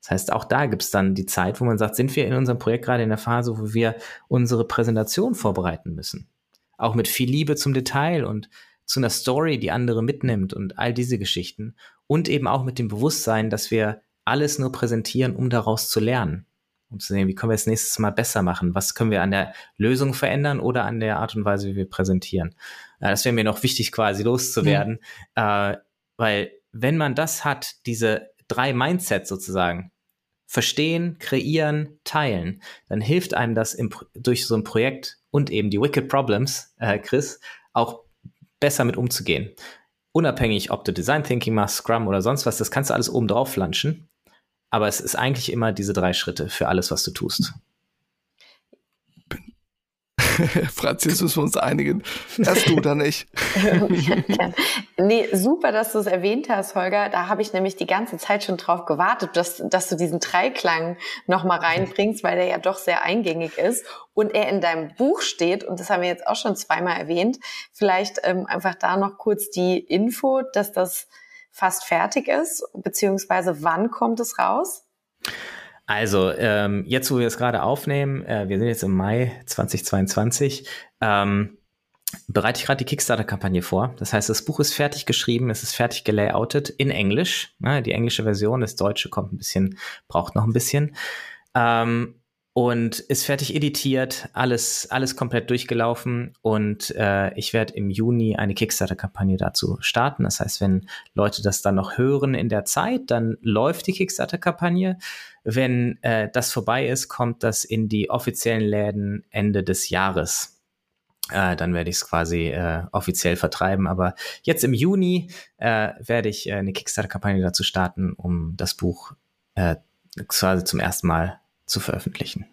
Das heißt, auch da gibt es dann die Zeit, wo man sagt, sind wir in unserem Projekt gerade in der Phase, wo wir unsere Präsentation vorbereiten müssen. Auch mit viel Liebe zum Detail und zu einer Story, die andere mitnimmt und all diese Geschichten. Und eben auch mit dem Bewusstsein, dass wir alles nur präsentieren, um daraus zu lernen. Um zu sehen, wie können wir es nächstes Mal besser machen? Was können wir an der Lösung verändern oder an der Art und Weise, wie wir präsentieren? Äh, das wäre mir noch wichtig, quasi loszuwerden. Äh, weil wenn man das hat, diese drei Mindsets sozusagen, verstehen, kreieren, teilen, dann hilft einem das im, durch so ein Projekt und eben die Wicked Problems, äh, Chris, auch besser mit umzugehen. Unabhängig, ob du Design Thinking machst, Scrum oder sonst was, das kannst du alles oben drauf flanschen. Aber es ist eigentlich immer diese drei Schritte für alles, was du tust. Franz, jetzt müssen wir uns einigen. Erst du, dann ich. nee, super, dass du es erwähnt hast, Holger. Da habe ich nämlich die ganze Zeit schon drauf gewartet, dass, dass du diesen Dreiklang nochmal reinbringst, weil der ja doch sehr eingängig ist und er in deinem Buch steht. Und das haben wir jetzt auch schon zweimal erwähnt. Vielleicht ähm, einfach da noch kurz die Info, dass das fast fertig ist, beziehungsweise wann kommt es raus? Also, ähm, jetzt, wo wir es gerade aufnehmen, äh, wir sind jetzt im Mai 2022, ähm, bereite ich gerade die Kickstarter-Kampagne vor. Das heißt, das Buch ist fertig geschrieben, es ist fertig gelayoutet in Englisch. Ne? Die englische Version, das Deutsche kommt ein bisschen, braucht noch ein bisschen. Ähm, und ist fertig editiert, alles, alles komplett durchgelaufen und äh, ich werde im Juni eine Kickstarter-Kampagne dazu starten. Das heißt, wenn Leute das dann noch hören in der Zeit, dann läuft die Kickstarter-Kampagne. Wenn äh, das vorbei ist, kommt das in die offiziellen Läden Ende des Jahres. Äh, dann werde ich es quasi äh, offiziell vertreiben. Aber jetzt im Juni äh, werde ich äh, eine Kickstarter-Kampagne dazu starten, um das Buch äh, quasi zum ersten Mal zu veröffentlichen.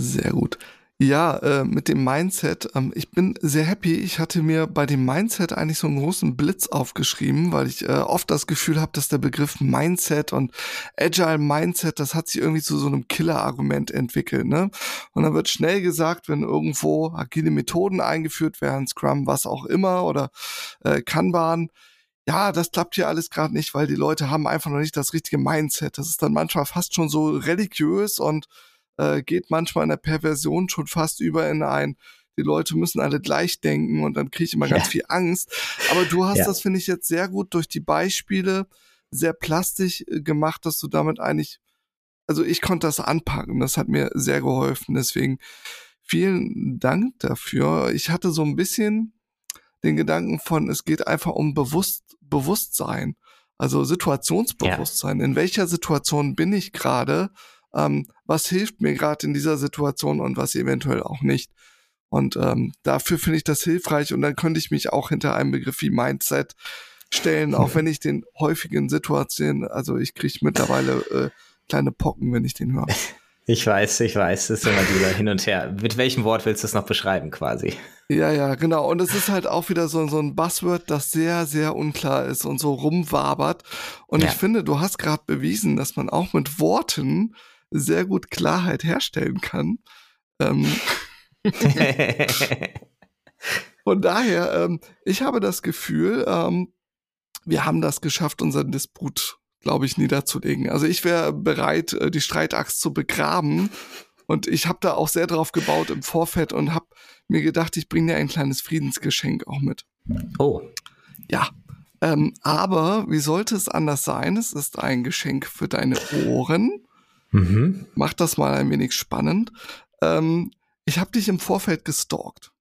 Sehr gut. Ja, äh, mit dem Mindset. Ähm, ich bin sehr happy. Ich hatte mir bei dem Mindset eigentlich so einen großen Blitz aufgeschrieben, weil ich äh, oft das Gefühl habe, dass der Begriff Mindset und Agile Mindset, das hat sich irgendwie zu so einem Killer-Argument entwickelt. Ne? Und dann wird schnell gesagt, wenn irgendwo agile Methoden eingeführt werden, Scrum, was auch immer, oder äh, Kanban, ja, das klappt hier alles gerade nicht, weil die Leute haben einfach noch nicht das richtige Mindset. Das ist dann manchmal fast schon so religiös und äh, geht manchmal in der Perversion schon fast über in ein, die Leute müssen alle gleich denken und dann kriege ich immer ja. ganz viel Angst. Aber du hast ja. das, finde ich, jetzt sehr gut durch die Beispiele sehr plastisch äh, gemacht, dass du damit eigentlich, also ich konnte das anpacken. Das hat mir sehr geholfen. Deswegen vielen Dank dafür. Ich hatte so ein bisschen den Gedanken von, es geht einfach um Bewusst Bewusstsein, also Situationsbewusstsein. Ja. In welcher Situation bin ich gerade? Ähm, was hilft mir gerade in dieser Situation und was eventuell auch nicht? Und ähm, dafür finde ich das hilfreich und dann könnte ich mich auch hinter einem Begriff wie Mindset stellen, auch wenn ich den häufigen Situationen, also ich kriege mittlerweile äh, kleine Pocken, wenn ich den höre. Ich weiß, ich weiß, das ist immer dieser hin und her. Mit welchem Wort willst du es noch beschreiben, quasi? Ja, ja, genau. Und es ist halt auch wieder so, so ein Buzzword, das sehr, sehr unklar ist und so rumwabert. Und ja. ich finde, du hast gerade bewiesen, dass man auch mit Worten sehr gut Klarheit herstellen kann. Ähm Von daher, ähm, ich habe das Gefühl, ähm, wir haben das geschafft, unseren Disput glaube ich, niederzulegen. Also ich wäre bereit, äh, die Streitaxt zu begraben. Und ich habe da auch sehr drauf gebaut im Vorfeld und habe mir gedacht, ich bringe dir ein kleines Friedensgeschenk auch mit. Oh. Ja. Ähm, aber wie sollte es anders sein? Es ist ein Geschenk für deine Ohren. Mhm. Mach das mal ein wenig spannend. Ähm, ich habe dich im Vorfeld gestalkt.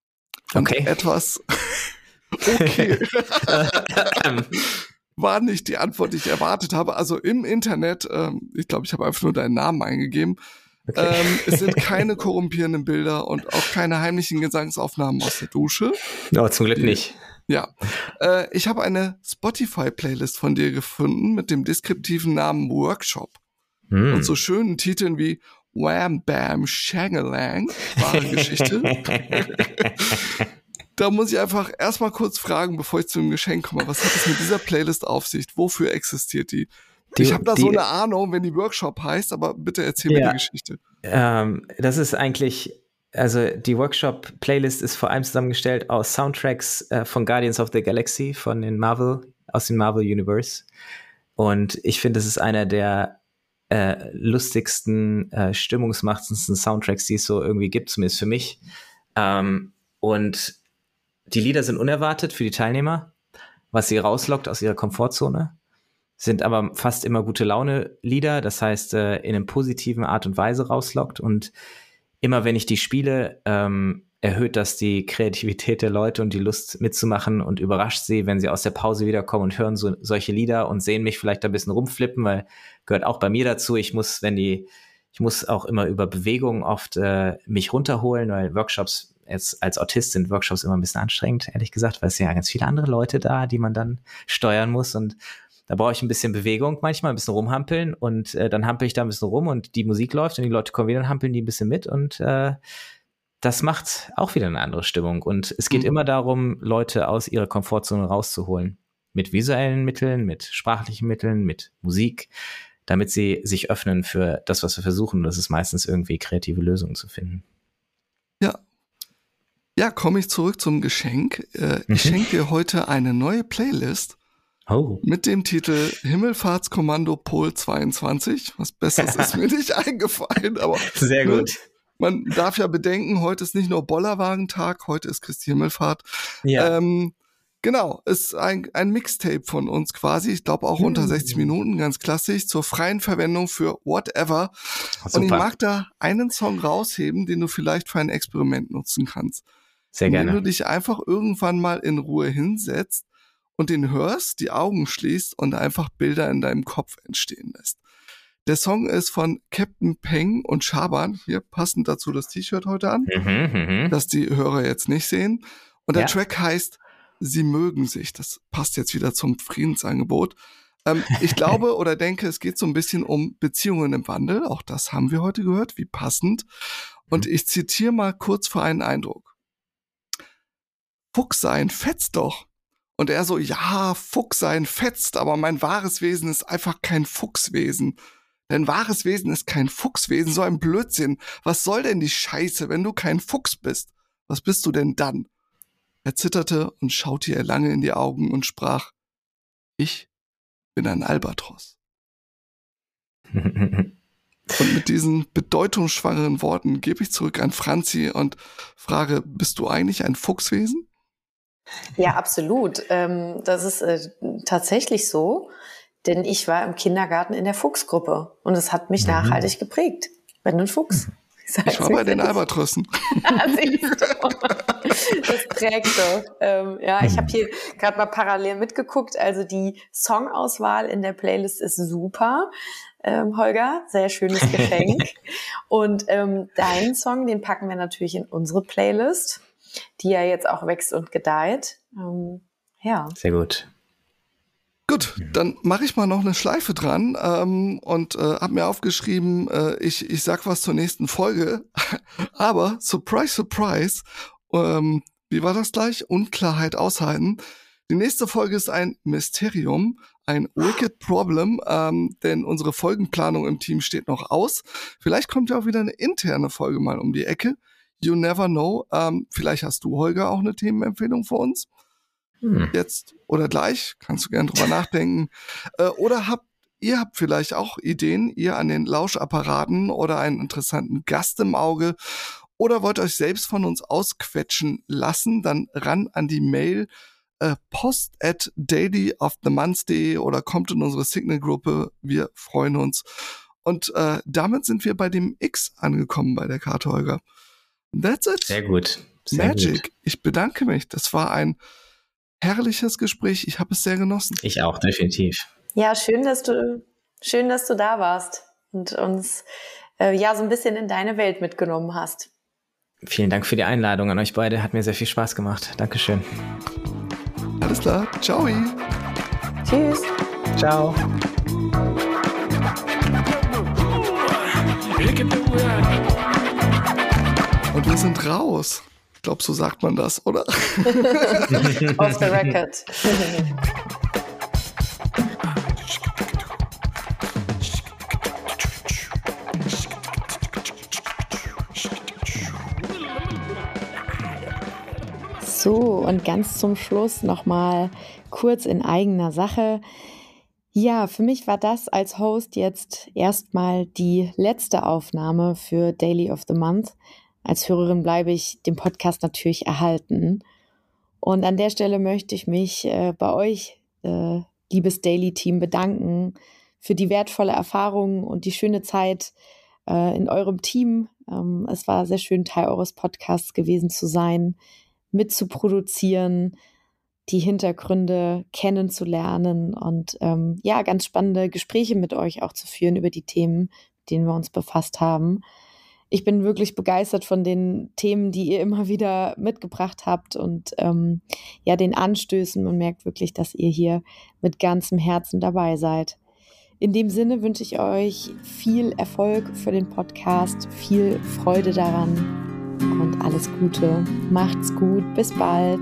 Und okay. Etwas. okay. war nicht die Antwort, die ich erwartet habe. Also im Internet, ähm, ich glaube, ich habe einfach nur deinen Namen eingegeben. Okay. Ähm, es sind keine korrumpierenden Bilder und auch keine heimlichen Gesangsaufnahmen aus der Dusche. No, zum Glück nicht. Ja. Äh, ich habe eine Spotify-Playlist von dir gefunden mit dem deskriptiven Namen Workshop. Mm. Und so schönen Titeln wie Wham Bam Shangalang, wahre Geschichte. da muss ich einfach erstmal kurz fragen, bevor ich zu dem Geschenk komme. Was hat es mit dieser Playlist auf sich? Wofür existiert die? die ich habe da die, so eine Ahnung, wenn die Workshop heißt, aber bitte erzähl ja, mir die Geschichte. Ähm, das ist eigentlich, also die Workshop-Playlist ist vor allem zusammengestellt aus Soundtracks äh, von Guardians of the Galaxy, von den Marvel, aus dem Marvel Universe. Und ich finde, es ist einer der äh, lustigsten, äh, stimmungsmachendsten Soundtracks, die es so irgendwie gibt, zumindest für mich. Ähm, und die Lieder sind unerwartet für die Teilnehmer, was sie rauslockt aus ihrer Komfortzone. Sind aber fast immer gute Laune-Lieder, das heißt, äh, in einem positiven Art und Weise rauslockt. Und immer wenn ich die spiele, ähm, erhöht das die Kreativität der Leute und die Lust mitzumachen und überrascht sie, wenn sie aus der Pause wiederkommen und hören so, solche Lieder und sehen mich vielleicht ein bisschen rumflippen, weil gehört auch bei mir dazu. Ich muss, wenn die, ich muss auch immer über Bewegungen oft äh, mich runterholen, weil Workshops jetzt als Autist sind Workshops immer ein bisschen anstrengend, ehrlich gesagt, weil es sind ja ganz viele andere Leute da, die man dann steuern muss und da brauche ich ein bisschen Bewegung manchmal, ein bisschen rumhampeln und äh, dann hampel ich da ein bisschen rum und die Musik läuft und die Leute kommen wieder und hampeln die ein bisschen mit und äh, das macht auch wieder eine andere Stimmung. Und es geht mhm. immer darum, Leute aus ihrer Komfortzone rauszuholen. Mit visuellen Mitteln, mit sprachlichen Mitteln, mit Musik, damit sie sich öffnen für das, was wir versuchen. Das ist meistens irgendwie kreative Lösungen zu finden. Ja, komme ich zurück zum Geschenk. Äh, mhm. Ich schenke dir heute eine neue Playlist oh. mit dem Titel Himmelfahrtskommando Pol 22. Was Besseres ist mir nicht eingefallen, aber. Sehr ne, gut. Man darf ja bedenken, heute ist nicht nur Bollerwagentag, heute ist Christi Himmelfahrt. Ja. Ähm, Genau, ist ein, ein Mixtape von uns quasi. Ich glaube auch unter 60 hm. Minuten, ganz klassisch, zur freien Verwendung für whatever. Super. Und ich mag da einen Song rausheben, den du vielleicht für ein Experiment nutzen kannst. Sehr gerne. Wenn du dich einfach irgendwann mal in Ruhe hinsetzt und den hörst, die Augen schließt und einfach Bilder in deinem Kopf entstehen lässt. Der Song ist von Captain Peng und Schaban, hier passend dazu das T-Shirt heute an, mhm, mhm, das die Hörer jetzt nicht sehen. Und der ja. Track heißt Sie mögen sich. Das passt jetzt wieder zum Friedensangebot. Ähm, ich glaube oder denke, es geht so ein bisschen um Beziehungen im Wandel. Auch das haben wir heute gehört, wie passend. Und mhm. ich zitiere mal kurz für einen Eindruck. Fuchs sein fetzt doch. Und er so, ja, Fuchs sein fetzt, aber mein wahres Wesen ist einfach kein Fuchswesen. Denn wahres Wesen ist kein Fuchswesen, so ein Blödsinn. Was soll denn die Scheiße, wenn du kein Fuchs bist? Was bist du denn dann? Er zitterte und schaute ihr lange in die Augen und sprach, ich bin ein Albatros. und mit diesen bedeutungsschwangeren Worten gebe ich zurück an Franzi und frage, bist du eigentlich ein Fuchswesen? Ja, absolut. Ähm, das ist äh, tatsächlich so, denn ich war im Kindergarten in der Fuchsgruppe und es hat mich mhm. nachhaltig geprägt. Wenn ein Fuchs. Ich war bei den Albatrossen. das prägt doch. Ähm, ja, ich habe hier gerade mal parallel mitgeguckt. Also die Songauswahl in der Playlist ist super. Ähm, Holger, sehr schönes Geschenk. Und ähm, deinen Song, den packen wir natürlich in unsere Playlist, die ja jetzt auch wächst und gedeiht. Ähm, ja. Sehr gut. Gut, dann mache ich mal noch eine Schleife dran ähm, und äh, habe mir aufgeschrieben, äh, ich, ich sag was zur nächsten Folge. Aber, surprise, surprise, ähm, wie war das gleich? Unklarheit aushalten. Die nächste Folge ist ein Mysterium, ein Wicked Problem, ähm, denn unsere Folgenplanung im Team steht noch aus. Vielleicht kommt ja auch wieder eine interne Folge mal um die Ecke. You never know. Ähm, vielleicht hast du, Holger, auch eine Themenempfehlung für uns. Hm. Jetzt oder gleich, kannst du gerne drüber nachdenken. Äh, oder habt ihr habt vielleicht auch Ideen, ihr an den Lauschapparaten oder einen interessanten Gast im Auge oder wollt euch selbst von uns ausquetschen lassen, dann ran an die Mail äh, post at dailyofthemonth.de oder kommt in unsere Signal-Gruppe. Wir freuen uns. Und äh, damit sind wir bei dem X angekommen bei der Karte, Holger. That's it. Sehr gut. Sehr Magic. Gut. Ich bedanke mich. Das war ein herrliches Gespräch. Ich habe es sehr genossen. Ich auch, definitiv. Ja, schön, dass du, schön, dass du da warst und uns äh, ja so ein bisschen in deine Welt mitgenommen hast. Vielen Dank für die Einladung an euch beide. Hat mir sehr viel Spaß gemacht. Dankeschön. Alles klar. Ciao. Tschüss. Ciao. Wir sind raus glaube, so sagt man das, oder? Off the record. So, und ganz zum Schluss nochmal kurz in eigener Sache. Ja, für mich war das als Host jetzt erstmal die letzte Aufnahme für Daily of the Month als Hörerin bleibe ich dem Podcast natürlich erhalten. Und an der Stelle möchte ich mich äh, bei euch, äh, liebes Daily Team, bedanken für die wertvolle Erfahrung und die schöne Zeit äh, in eurem Team. Ähm, es war sehr schön, Teil eures Podcasts gewesen zu sein, mitzuproduzieren, die Hintergründe kennenzulernen und ähm, ja, ganz spannende Gespräche mit euch auch zu führen über die Themen, mit denen wir uns befasst haben ich bin wirklich begeistert von den Themen, die ihr immer wieder mitgebracht habt und ähm, ja, den Anstößen. Man merkt wirklich, dass ihr hier mit ganzem Herzen dabei seid. In dem Sinne wünsche ich euch viel Erfolg für den Podcast, viel Freude daran und alles Gute. Macht's gut, bis bald.